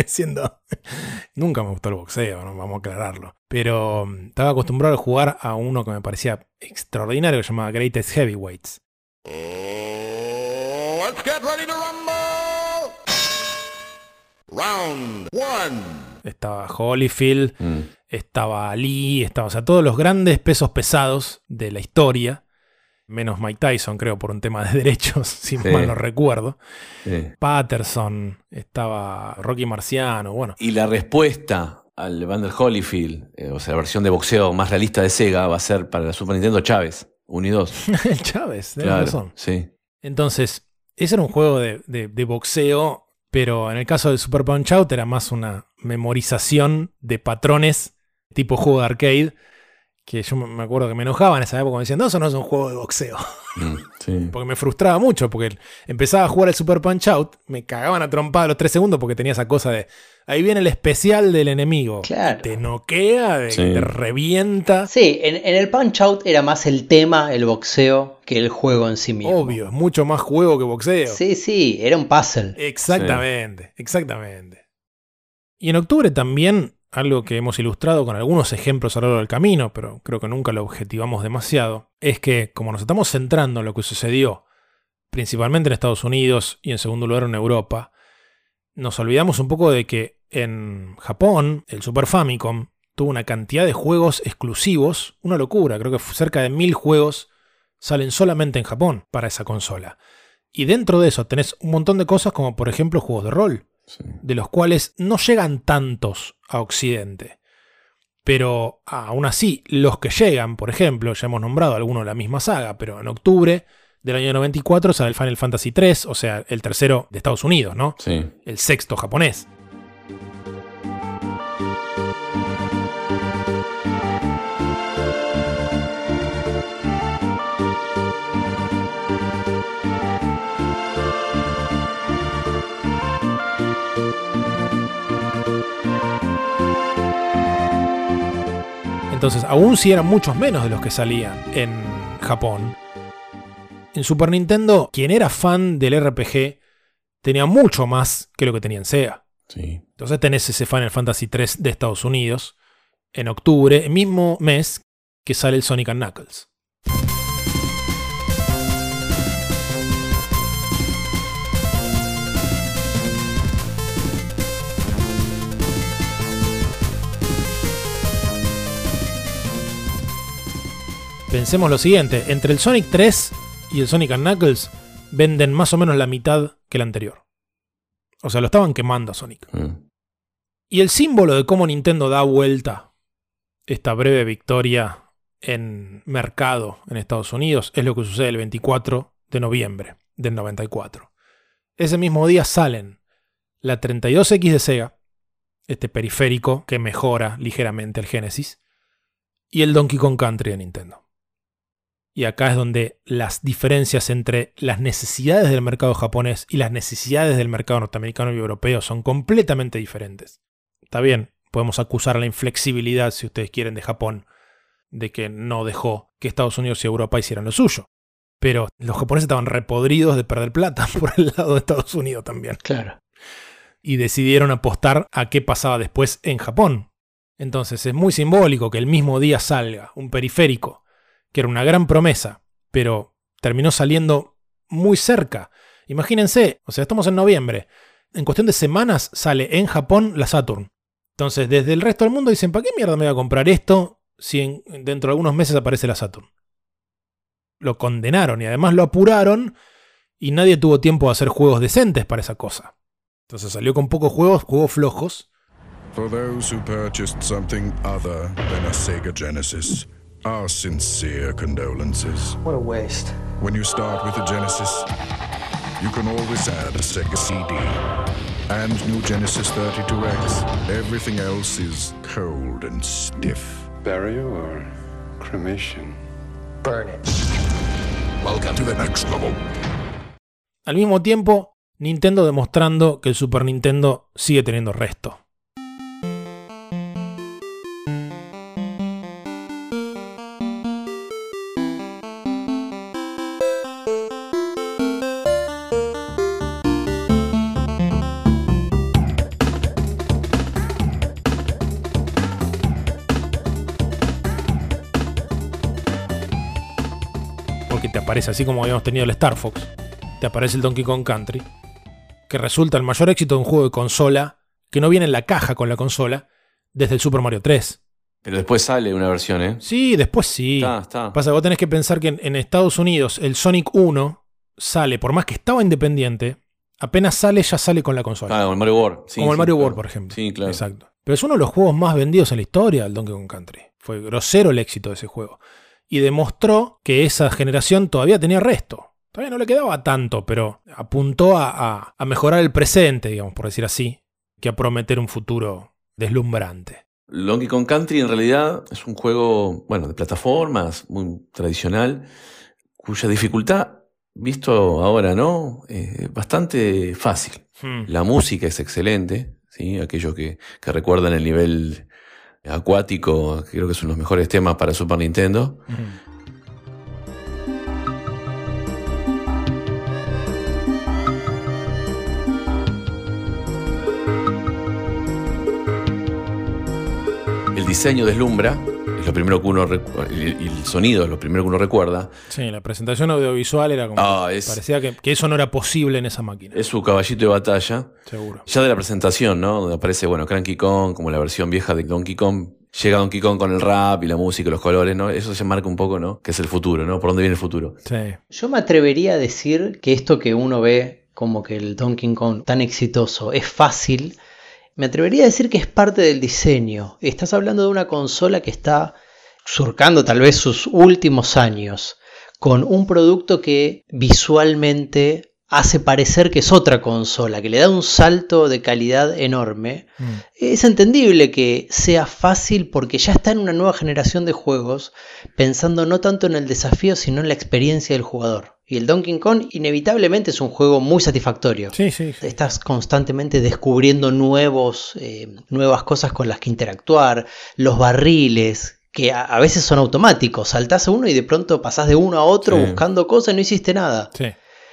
diciendo, nunca me gustó el boxeo, ¿no? vamos a aclararlo. Pero mm, estaba acostumbrado a jugar a uno que me parecía extraordinario, que se llamaba Greatest Heavyweights. Round one. Estaba Holyfield, mm. estaba Lee, estaba, o sea, todos los grandes pesos pesados de la historia menos Mike Tyson, creo, por un tema de derechos, si mal no recuerdo. Patterson, estaba Rocky Marciano, bueno. Y la respuesta al Vander Holyfield, eh, o sea, la versión de boxeo más realista de Sega, va a ser para la Super Nintendo Chávez. 1 y 2. el Chávez, tenés Claro, razón. sí. Entonces, ese era un juego de, de- de boxeo, pero en el caso del Super Punch Out era más una memorización de patrones tipo juego de arcade. Que yo me acuerdo que me enojaba en esa época me decían, no, eso no es un juego de boxeo. Mm, sí. Porque me frustraba mucho, porque empezaba a jugar el Super Punch Out, me cagaban a trompada a los tres segundos porque tenía esa cosa de, ahí viene el especial del enemigo. Claro. Te noquea, de- Sí. te revienta. Sí, en, en el Punch Out era más el tema, el boxeo, que el juego en sí mismo. Obvio, es mucho más juego que boxeo. Sí, sí, era un puzzle. Exactamente, exactamente. Y en octubre también, algo que hemos ilustrado con algunos ejemplos a lo largo del camino, pero creo que nunca lo objetivamos demasiado, es que como nos estamos centrando en lo que sucedió, principalmente en Estados Unidos y en segundo lugar en Europa, nos olvidamos un poco de que en Japón, el Super Famicom tuvo una cantidad de juegos exclusivos, una locura, creo que cerca de mil juegos salen solamente en Japón para esa consola. Y dentro de eso tenés un montón de cosas como por ejemplo juegos de rol, sí. de los cuales no llegan tantos a Occidente. Pero aún así, los que llegan, por ejemplo, ya hemos nombrado algunos de la misma saga, pero en octubre del año 94 sale el Final Fantasy III, o sea, el tercero de Estados Unidos, ¿no? Sí. El sexto japonés. Entonces, aún si eran muchos menos de los que salían en Japón, en Super Nintendo, quien era fan del RPG tenía mucho más que lo que tenía en Sega. Sí. Entonces tenés ese Final Fantasy III de Estados Unidos en octubre, el mismo mes que sale el Sonic and Knuckles. Pensemos lo siguiente, entre el Sonic 3 y el Sonic Knuckles venden más o menos la mitad que el anterior. O sea, lo estaban quemando a Sonic. Mm. Y el símbolo de cómo Nintendo da vuelta esta breve victoria en mercado en Estados Unidos es lo que sucede el 24 de noviembre del 94. Ese mismo día salen la 32X de Sega, este periférico que mejora ligeramente el Genesis, y el Donkey Kong Country de Nintendo. Y acá es donde las diferencias entre las necesidades del mercado japonés y las necesidades del mercado norteamericano y europeo son completamente diferentes. Está bien, podemos acusar la inflexibilidad, si ustedes quieren, de Japón, de que no dejó que Estados Unidos y Europa hicieran lo suyo. Pero los japoneses estaban repodridos de perder plata por el lado de Estados Unidos también. Claro. Y decidieron apostar a qué pasaba después en Japón. Entonces es muy simbólico que el mismo día salga un periférico, que era una gran promesa, pero terminó saliendo muy cerca. Imagínense, o sea, estamos en noviembre. En cuestión de semanas sale en Japón la Saturn. Entonces, desde el resto del mundo dicen, ¿para qué mierda me voy a comprar esto si en- dentro de algunos meses aparece la Saturn? Lo condenaron y además lo apuraron y nadie tuvo tiempo de hacer juegos decentes para esa cosa. Entonces salió con pocos juegos, juegos flojos. Sega Genesis, our sincere condolences. What a waste. When you start with a Genesis, you can always add a Sega CD and new Genesis 32X. Everything else is cold and stiff. Burial or cremation? Burn it. Welcome to the next level. Al mismo tiempo, Nintendo demostrando que el Super Nintendo sigue teniendo resto. Aparece así como habíamos tenido el Star Fox, te aparece el Donkey Kong Country, que resulta el mayor éxito de un juego de consola que no viene en la caja con la consola desde el Super Mario 3. Pero después sale una versión, ¿eh? Sí, después sí. Está, está. Pasa vos tenés que pensar que en, en Estados Unidos el Sonic 1 sale, por más que estaba independiente, apenas sale, ya sale con la consola. Como el Mario World. Sí, como el Mario claro. World, por ejemplo. Sí, claro. Exacto. Pero es uno de los juegos más vendidos en la historia del Donkey Kong Country. Fue grosero el éxito de ese juego. Y demostró que esa generación todavía tenía resto. Todavía no le quedaba tanto, pero apuntó a, a mejorar el presente, digamos, por decir así, que a prometer un futuro deslumbrante. Donkey Kong Country en realidad es un juego, bueno, de plataformas, muy tradicional, cuya dificultad, visto ahora, ¿no? Eh, bastante fácil. Hmm. La música es excelente, ¿sí? Aquellos que, que recuerdan el nivel acuático, creo que son los mejores temas para Super Nintendo. El diseño deslumbra, es lo primero que uno y el sonido es lo primero que uno recuerda. Sí, la presentación audiovisual era como. Ah, es- parecía que, que eso no era posible en esa máquina. Es su caballito de batalla. Seguro. Ya de la presentación, ¿no? Donde aparece, bueno, Cranky Kong, como la versión vieja de Donkey Kong. Llega Donkey Kong con el rap y la música y los colores, ¿no? Eso se marca un poco, ¿no? Que es el futuro, ¿no? Por dónde viene el futuro. Sí. Yo me atrevería a decir que esto que uno ve como que el Donkey Kong tan exitoso es fácil. Me atrevería a decir que es parte del diseño. Estás hablando de una consola que está surcando tal vez sus últimos años con un producto que visualmente hace parecer que es otra consola, que le da un salto de calidad enorme. Es entendible que sea fácil porque ya está en una nueva generación de juegos pensando no tanto en el desafío sino en la experiencia del jugador. Y el Donkey Kong inevitablemente es un juego muy satisfactorio. Sí, sí. sí. Estás constantemente descubriendo nuevos, eh, nuevas cosas con las que interactuar, los barriles, que a, a veces son automáticos. Saltás a uno y de pronto pasás de uno a otro buscando cosas y no hiciste nada. Sí,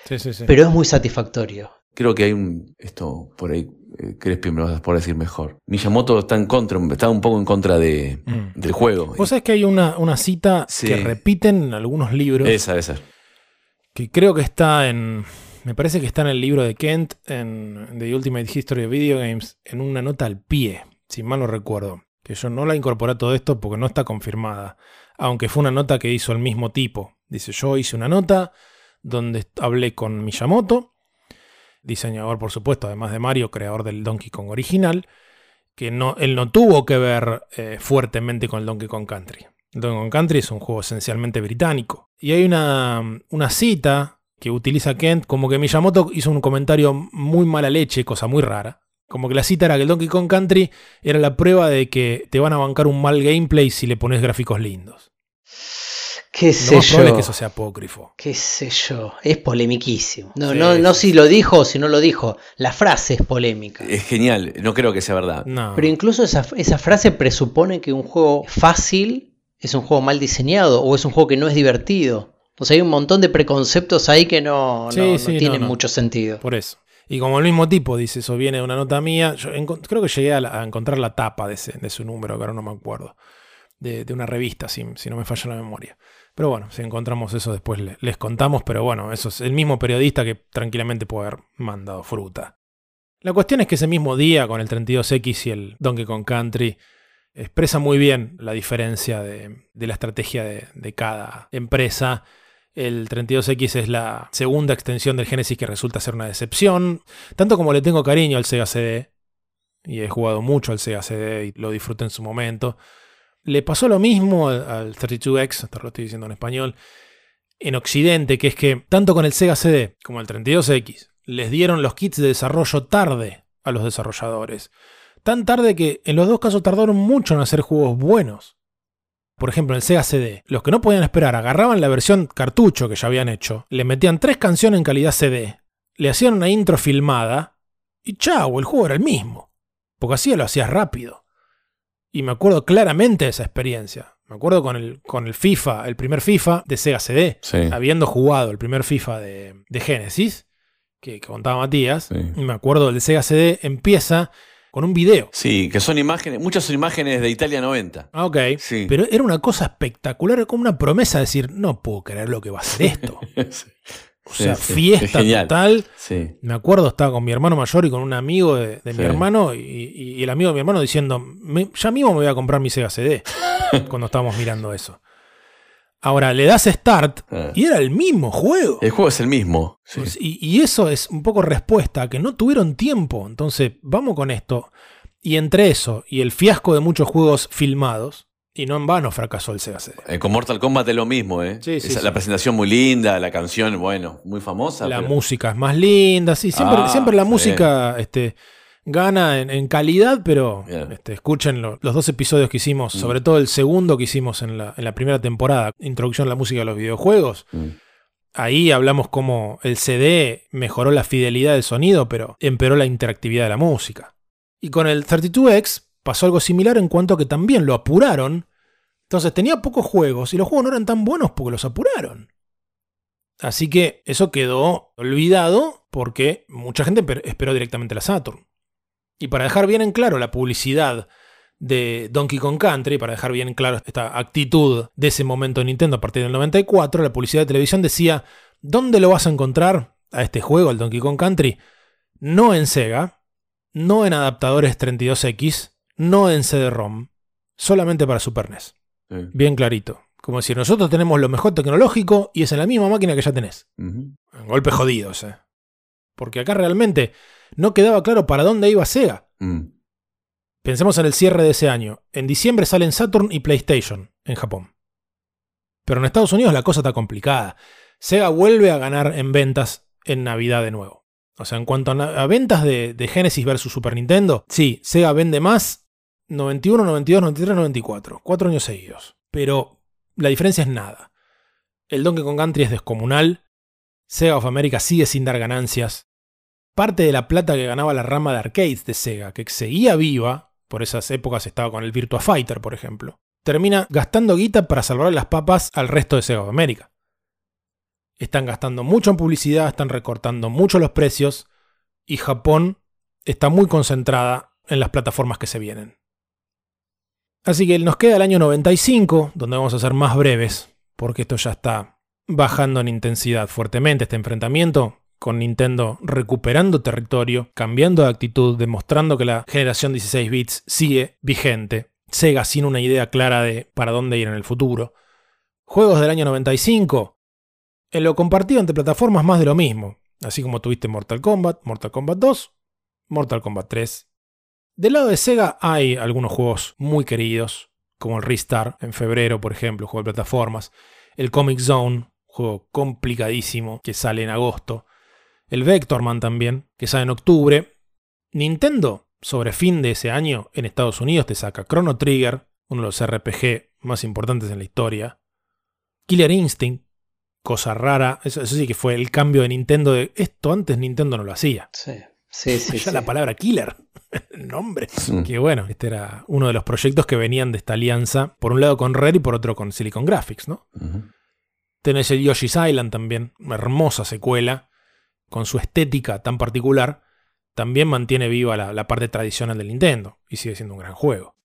sí, sí. sí. Pero es muy satisfactorio. Creo que hay un. Esto por ahí, eh, Crespi me lo vas a poder decir mejor. Miyamoto está en contra, está un poco en contra de, Mm. del juego. Vos sabés que hay una, una cita Sí. que repiten en algunos libros. Esa, esa. que creo que está en. Me parece que está en el libro de Kent, en The Ultimate History of Video Games, en una nota al pie, si mal no recuerdo. Que yo no la incorporé a todo esto porque no está confirmada. Aunque fue una nota que hizo el mismo tipo. Dice: Yo hice una nota donde hablé con Miyamoto, diseñador, por supuesto, además de Mario, creador del Donkey Kong original. Que no, él no tuvo que ver eh, fuertemente con el Donkey Kong Country. Donkey Kong Country es un juego esencialmente británico. Y hay una, una cita que utiliza Kent como que Miyamoto hizo un comentario muy mala leche, cosa muy rara. Como que la cita era que el Donkey Kong Country era la prueba de que te van a bancar un mal gameplay si le pones gráficos lindos. ¿Qué Lo sé más probable es yo? que eso sea apócrifo. ¿Qué sé yo? Es polemiquísimo. No, Sí, no, no sí, si lo dijo o si no lo dijo. La frase es polémica. Es genial, no creo que sea verdad. No. Pero incluso esa, esa frase presupone que un juego fácil es un juego mal diseñado o es un juego que no es divertido. O sea, hay un montón de preconceptos ahí que no, Sí, no- no sí, no, tienen no. mucho sentido. Por eso. Y como el mismo tipo dice, eso viene de una nota mía, yo creo que llegué a, la- a encontrar la tapa de, ese, de su número, que ahora no me acuerdo, de, una revista, si, no me falla la memoria. Pero bueno, si encontramos eso después le- les contamos, pero bueno, eso es el mismo periodista que tranquilamente puede haber mandado fruta. La cuestión es que ese mismo día, con el 32X y el Donkey Kong Country, expresa muy bien la diferencia de, la estrategia de, de cada empresa. El 32X es la segunda extensión del Genesis que resulta ser una decepción. Tanto como le tengo cariño al Sega CD, y he jugado mucho al Sega CD y lo disfruté en su momento, le pasó lo mismo al, al 32X, hasta lo estoy diciendo en español, en Occidente, que es que tanto con el Sega CD como el 32X les dieron los kits de desarrollo tarde a los desarrolladores. Tan tarde que en los dos casos tardaron mucho en hacer juegos buenos. Por ejemplo, en el Sega CD, los que no podían esperar agarraban la versión cartucho que ya habían hecho, le metían tres canciones en calidad CD, le hacían una intro filmada y chao, el juego era el mismo. Porque así lo hacías rápido. Y me acuerdo claramente de esa experiencia. Me acuerdo con el, con el FIFA, el primer FIFA de Sega CD, Sí. habiendo jugado el primer FIFA de, de Genesis, que, que contaba Matías. Sí. Y me acuerdo del Sega CD empieza con un video. Sí, que son imágenes, muchas son imágenes de Italia 90. Ah, ok. Sí. Pero era una cosa espectacular, como una promesa de decir, no puedo creer lo que va a ser esto. O sea, Sí, sí. fiesta total. Sí. Me acuerdo, estaba con mi hermano mayor y con un amigo de, de mi hermano, y, el amigo de mi hermano diciendo, "Me- ya mismo me voy a comprar mi Sega CD, cuando estábamos mirando eso. Ahora, le das start Ah. y era el mismo juego. El juego es el mismo. Pues, y, y eso es un poco respuesta a que no tuvieron tiempo. Entonces, vamos con esto. Y entre eso y el fiasco de muchos juegos filmados, Y no en vano fracasó el Sega CD. Eh, con Mortal Kombat es lo mismo, ¿eh? Sí, sí, Esa- sí. La presentación muy linda, la canción, bueno, muy famosa. La pero- música es más linda, sí, siempre, Ah, siempre la música este, gana en, en calidad, pero este, escuchen lo- los dos episodios que hicimos, Mm. sobre todo el segundo que hicimos en la, en la primera temporada, Introducción a la música de los videojuegos. Mm. Ahí hablamos cómo el CD mejoró la fidelidad del sonido, pero empeoró la interactividad de la música. Y con el 32X pasó algo similar en cuanto a que también lo apuraron. Entonces tenía pocos juegos y los juegos no eran tan buenos porque los apuraron. Así que eso quedó olvidado porque mucha gente esperó directamente la Saturn. Y para dejar bien en claro la publicidad de Donkey Kong Country, para dejar bien en claro esta actitud de ese momento de Nintendo a partir del 94, la publicidad de televisión decía, ¿dónde lo vas a encontrar a este juego, el Donkey Kong Country? No en Sega, no en adaptadores 32X, no en CD-ROM, solamente para Super NES. Sí. Bien clarito. Como decir, nosotros tenemos lo mejor tecnológico y es en la misma máquina que ya tenés. Ujú. Golpes jodidos, eh. Porque acá realmente no quedaba claro para dónde iba Sega. Mm. Pensemos en el cierre de ese año. En diciembre salen Saturn y PlayStation en Japón. Pero en Estados Unidos la cosa está complicada. Sega vuelve a ganar en ventas en Navidad de nuevo. O sea, en cuanto a ventas de, de Genesis versus Super Nintendo, sí, Sega vende más 91, 92, 93, 94. Cuatro años seguidos. Pero la diferencia es nada. El Donkey Kong Country es descomunal. Sega of America sigue sin dar ganancias. Parte de la plata que ganaba la rama de arcades de Sega, que seguía viva, por esas épocas estaba con el Virtua Fighter, por ejemplo, termina gastando guita para salvar las papas al resto de Sega of America. Están gastando mucho en publicidad, están recortando mucho los precios y Japón está muy concentrada en las plataformas que se vienen. Así que nos queda el año 95, donde vamos a ser más breves, porque esto ya está bajando en intensidad fuertemente este enfrentamiento, con Nintendo recuperando territorio, cambiando de actitud, demostrando que la generación 16 bits sigue vigente, Sega sin una idea clara de para dónde ir en el futuro. Juegos del año 95, en lo compartido entre plataformas más de lo mismo, así como tuviste Mortal Kombat, Mortal Kombat 2, Mortal Kombat 3. Del lado de Sega hay algunos juegos muy queridos, como el Ristar en febrero, por ejemplo, juego de plataformas, el Comic Zone, juego complicadísimo que sale en agosto, el Vectorman también, que sale en octubre. Nintendo, sobre fin de ese año, en Estados Unidos te saca Chrono Trigger, uno de los RPG más importantes en la historia, Killer Instinct, cosa rara, eso, eso sí que fue el cambio de Nintendo de esto antes Nintendo no lo hacía. Sí, sí, sí. ya sí. la palabra killer, el nombre. Mm. Que bueno, este era uno de los proyectos que venían de esta alianza, por un lado con Rare y por otro con Silicon Graphics, ¿no? Tenés el Yoshi's Island también, una hermosa secuela, con su estética tan particular, también mantiene viva la, la parte tradicional del Nintendo y sigue siendo un gran juego.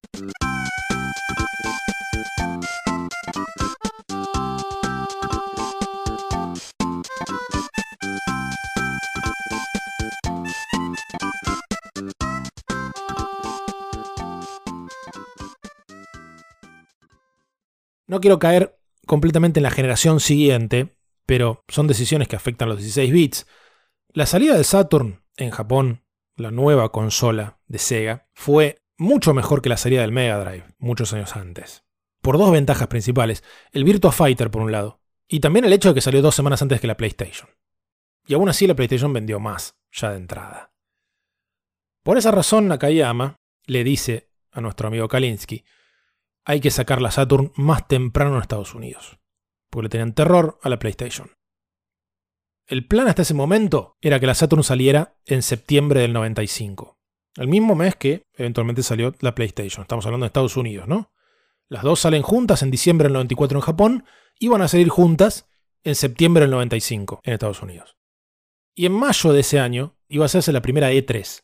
No quiero caer completamente en la generación siguiente, pero son decisiones que afectan los 16 bits. La salida del Saturn en Japón, la nueva consola de Sega, fue mucho mejor que la salida del Mega Drive, muchos años antes. Por dos ventajas principales. El Virtua Fighter, por un lado, y también el hecho de que salió dos semanas antes que la PlayStation. Y aún así la PlayStation vendió más, ya de entrada. Por esa razón, Nakayama le dice a nuestro amigo Kalinsky, hay que sacar la Saturn más temprano en Estados Unidos, porque le tenían terror a la PlayStation. El plan hasta ese momento era que la Saturn saliera en septiembre del 95, el mismo mes que eventualmente salió la PlayStation. Estamos hablando de Estados Unidos, ¿no? Las dos salen juntas en diciembre del 94 en Japón y van a salir juntas en septiembre del 95 en Estados Unidos. Y en mayo de ese año iba a hacerse la primera E3.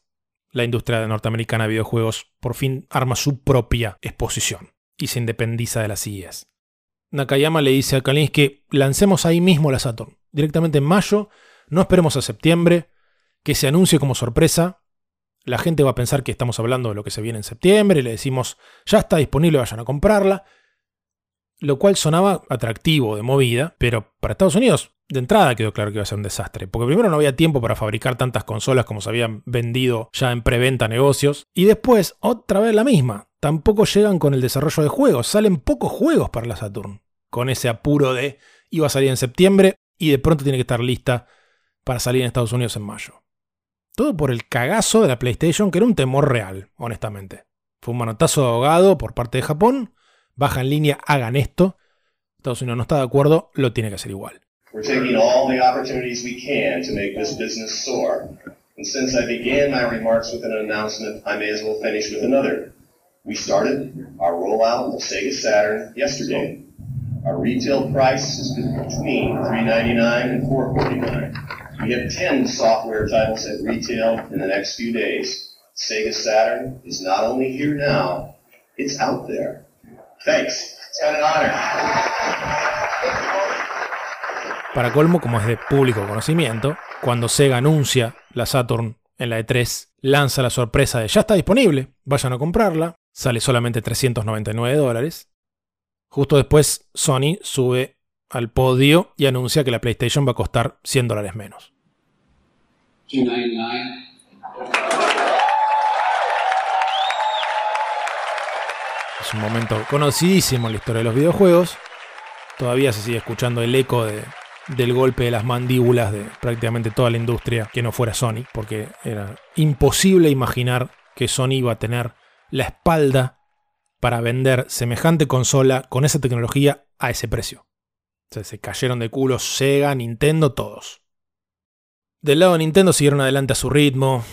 La industria norteamericana de videojuegos por fin arma su propia exposición y se independiza de las CES. Nakayama le dice a Kalinsky, lancemos ahí mismo la Saturn, directamente en mayo, no esperemos a septiembre, que se anuncie como sorpresa, la gente va a pensar que estamos hablando de lo que se viene en septiembre, y le decimos, ya está disponible, vayan a comprarla, lo cual sonaba atractivo de movida, pero para Estados Unidos de entrada quedó claro que iba a ser un desastre, porque primero no había tiempo para fabricar tantas consolas como se habían vendido ya en preventa negocios, y después otra vez la misma. Tampoco llegan con el desarrollo de juegos. Salen pocos juegos para la Saturn. Con ese apuro de iba a salir en septiembre y de pronto tiene que estar lista para salir en Estados Unidos en mayo. Todo por el cagazo de la PlayStation, que era un temor real, honestamente. Fue un manotazo de ahogado por parte de Japón. Baja en línea, hagan esto. Estados Unidos no está de acuerdo, lo tiene que hacer igual. Soar. We started our rollout of Sega Saturn yesterday. Our retail price is between $3.99 and $4.49. We have 10 software titles at retail in the next few days. Sega Saturn is not only here now, it's out there. Thanks. It's been an honor. Para colmo, como es de público conocimiento, cuando Sega anuncia la Saturn en la E3, lanza la sorpresa de ya está disponible, vayan a comprarla, sale solamente 399 dólares. Justo después Sony sube al podio y anuncia que la PlayStation va a costar 100 dólares menos. Es un momento conocidísimo en la historia de los videojuegos. Todavía se sigue escuchando el eco de, del golpe de las mandíbulas de prácticamente toda la industria que no fuera Sony, porque era imposible imaginar que Sony iba a tener la espalda para vender semejante consola con esa tecnología a ese precio. O sea, se cayeron de culo Sega, Nintendo, todos. Del lado de Nintendo siguieron adelante a su ritmo,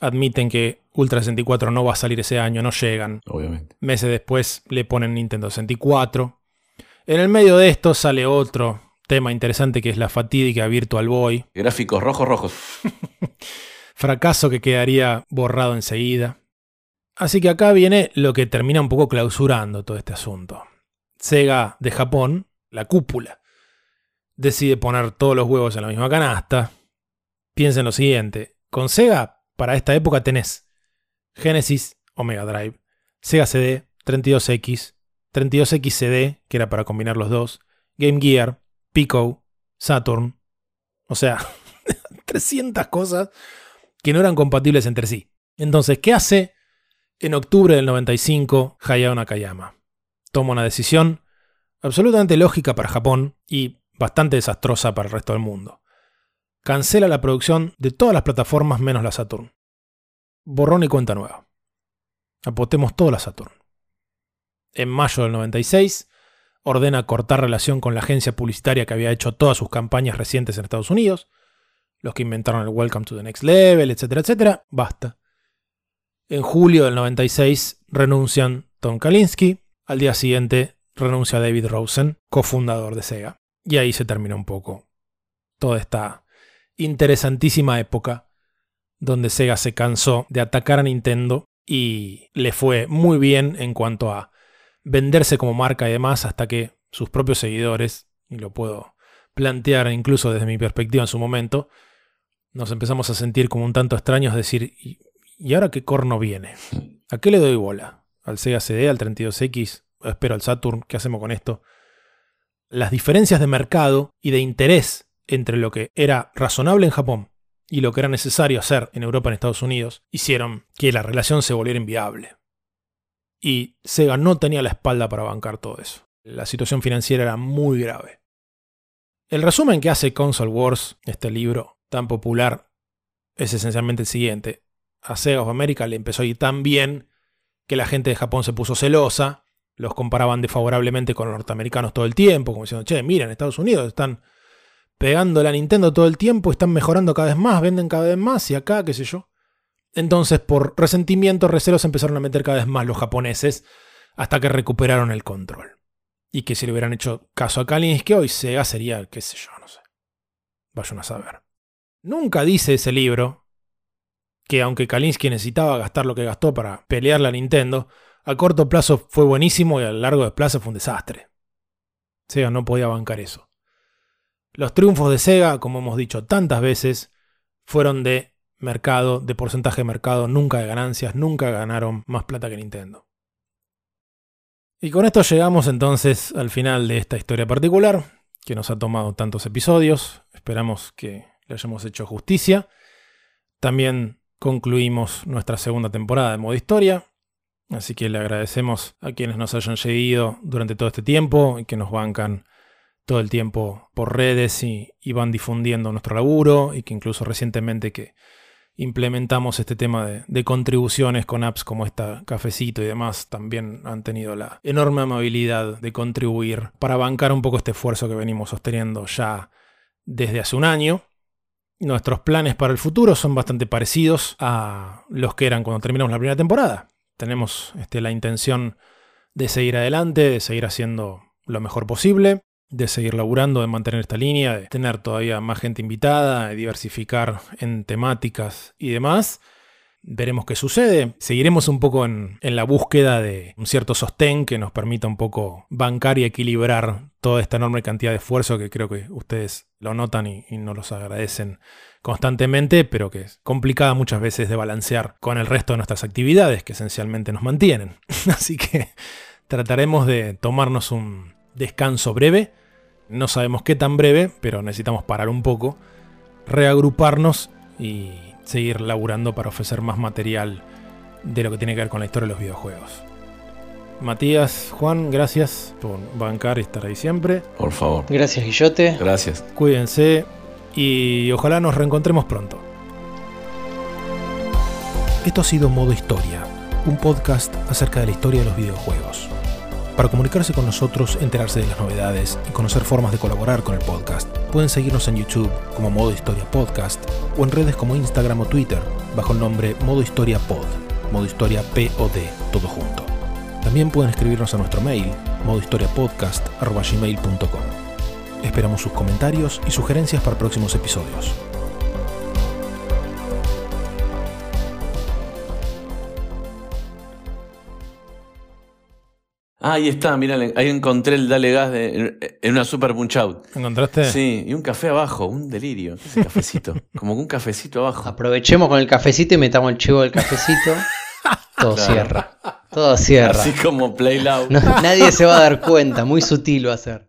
admiten que Ultra 64 no va a salir ese año, no llegan. Obviamente. Meses después le ponen Nintendo 64. En el medio de esto sale otro tema interesante que es la fatídica Virtual Boy. Gráficos rojos, rojos. Fracaso que quedaría borrado enseguida. Así que acá viene lo que termina un poco clausurando todo este asunto. Sega de Japón, la cúpula, decide poner todos los huevos en la misma canasta. Piensa en lo siguiente, con Sega para esta época tenés Genesis o Mega Drive, Sega CD, 32X, 32X CD, que era para combinar los dos, Game Gear, Pico, Saturn. O sea, 300 cosas que no eran compatibles entre sí. Entonces, ¿qué hace en octubre del 95 Hayao Nakayama? Toma una decisión absolutamente lógica para Japón y bastante desastrosa para el resto del mundo. Cancela la producción de todas las plataformas menos la Saturn. Borrón y cuenta nueva. Apotemos toda la Saturn. En mayo del 96, ordena cortar relación con la agencia publicitaria que había hecho todas sus campañas recientes en Estados Unidos, los que inventaron el Welcome to the Next Level, etcétera, etcétera, basta. En julio del 96 renuncian Tom Kalinske, al día siguiente renuncia David Rosen, cofundador de Sega, y ahí se termina un poco toda esta interesantísima época donde Sega se cansó de atacar a Nintendo y le fue muy bien en cuanto a venderse como marca y demás hasta que sus propios seguidores, y lo puedo plantear incluso desde mi perspectiva en su momento, nos empezamos a sentir como un tanto extraños, decir, ¿y ahora qué corno viene? ¿A qué le doy bola? ¿Al Sega CD, al 32X? ¿Espero al Saturn? ¿Qué hacemos con esto? Las diferencias de mercado y de interés entre lo que era razonable en Japón y lo que era necesario hacer en Europa y en Estados Unidos hicieron que la relación se volviera inviable y Sega no tenía la espalda para bancar todo eso. La situación financiera era muy grave. El resumen que hace Console Wars, este libro tan popular, es esencialmente el siguiente. A Sega of America le empezó a ir tan bien que la gente de Japón se puso celosa, los comparaban desfavorablemente con los norteamericanos todo el tiempo, como diciendo, che, miren, Estados Unidos están pegando la Nintendo todo el tiempo, están mejorando cada vez más, venden cada vez más, y acá, qué sé yo. Entonces, por resentimiento, recelos, empezaron a meter cada vez más los japoneses hasta que recuperaron el control. Y que si le hubieran hecho caso a que hoy Sega sería, qué sé yo, no sé. Vayan a saber. Nunca dice ese libro que aunque Kalinsky necesitaba gastar lo que gastó para pelear a Nintendo, a corto plazo fue buenísimo y a largo plazo fue un desastre. Sega no podía bancar eso. Los triunfos de Sega, como hemos dicho tantas veces, fueron de mercado, de porcentaje de mercado, nunca de ganancias, nunca ganaron más plata que Nintendo. Y con esto llegamos entonces al final de esta historia particular, que nos ha tomado tantos episodios. Esperamos que le hayamos hecho justicia. También concluimos nuestra segunda temporada de modo historia. Así que le agradecemos a quienes nos hayan seguido durante todo este tiempo y que nos bancan todo el tiempo por redes y, van difundiendo nuestro laburo y que incluso recientemente que implementamos este tema de, de, contribuciones con apps como esta Cafecito y demás, también han tenido la enorme amabilidad de contribuir para bancar un poco este esfuerzo que venimos sosteniendo ya desde hace un año. Nuestros planes para el futuro son bastante parecidos a los que eran cuando terminamos la primera temporada. Tenemos este, la intención de seguir adelante, de seguir haciendo lo mejor posible, de seguir laburando, de mantener esta línea, de tener todavía más gente invitada, de diversificar en temáticas y demás. Veremos qué sucede. Seguiremos un poco en, la búsqueda de un cierto sostén que nos permita un poco bancar y equilibrar toda esta enorme cantidad de esfuerzo que creo que ustedes lo notan y, y nos los agradecen constantemente, pero que es complicada muchas veces de balancear con el resto de nuestras actividades que esencialmente nos mantienen. Así que trataremos de tomarnos un descanso breve. No sabemos qué tan breve, pero necesitamos parar un poco, reagruparnos y seguir laburando para ofrecer más material de lo que tiene que ver con la historia de los videojuegos. Matías, Juan, gracias por bancar y estar ahí siempre. Por favor. Gracias, Guillote. Gracias. Cuídense y ojalá nos reencontremos pronto. Esto ha sido Modo Historia, un podcast acerca de la historia de los videojuegos. Para comunicarse con nosotros, enterarse de las novedades y conocer formas de colaborar con el podcast, pueden seguirnos en YouTube como Modo Historia Podcast o en redes como Instagram o Twitter bajo el nombre Modo Historia Pod, Modo Historia. También pueden escribirnos a nuestro mail, modohistoriapodcast.gmail.com. Esperamos sus comentarios y sugerencias para próximos episodios. Ah, ahí está, mira, ahí encontré el Dale Gas de, en una Super Punch Out. ¿Encontraste? Sí, y un café abajo, un delirio. Ese cafecito, como un cafecito abajo. Aprovechemos con el cafecito y metamos el chivo del cafecito. Todo cierra. Todo cierra. Así como Play Loud. nadie se va a dar cuenta, muy sutil va a ser.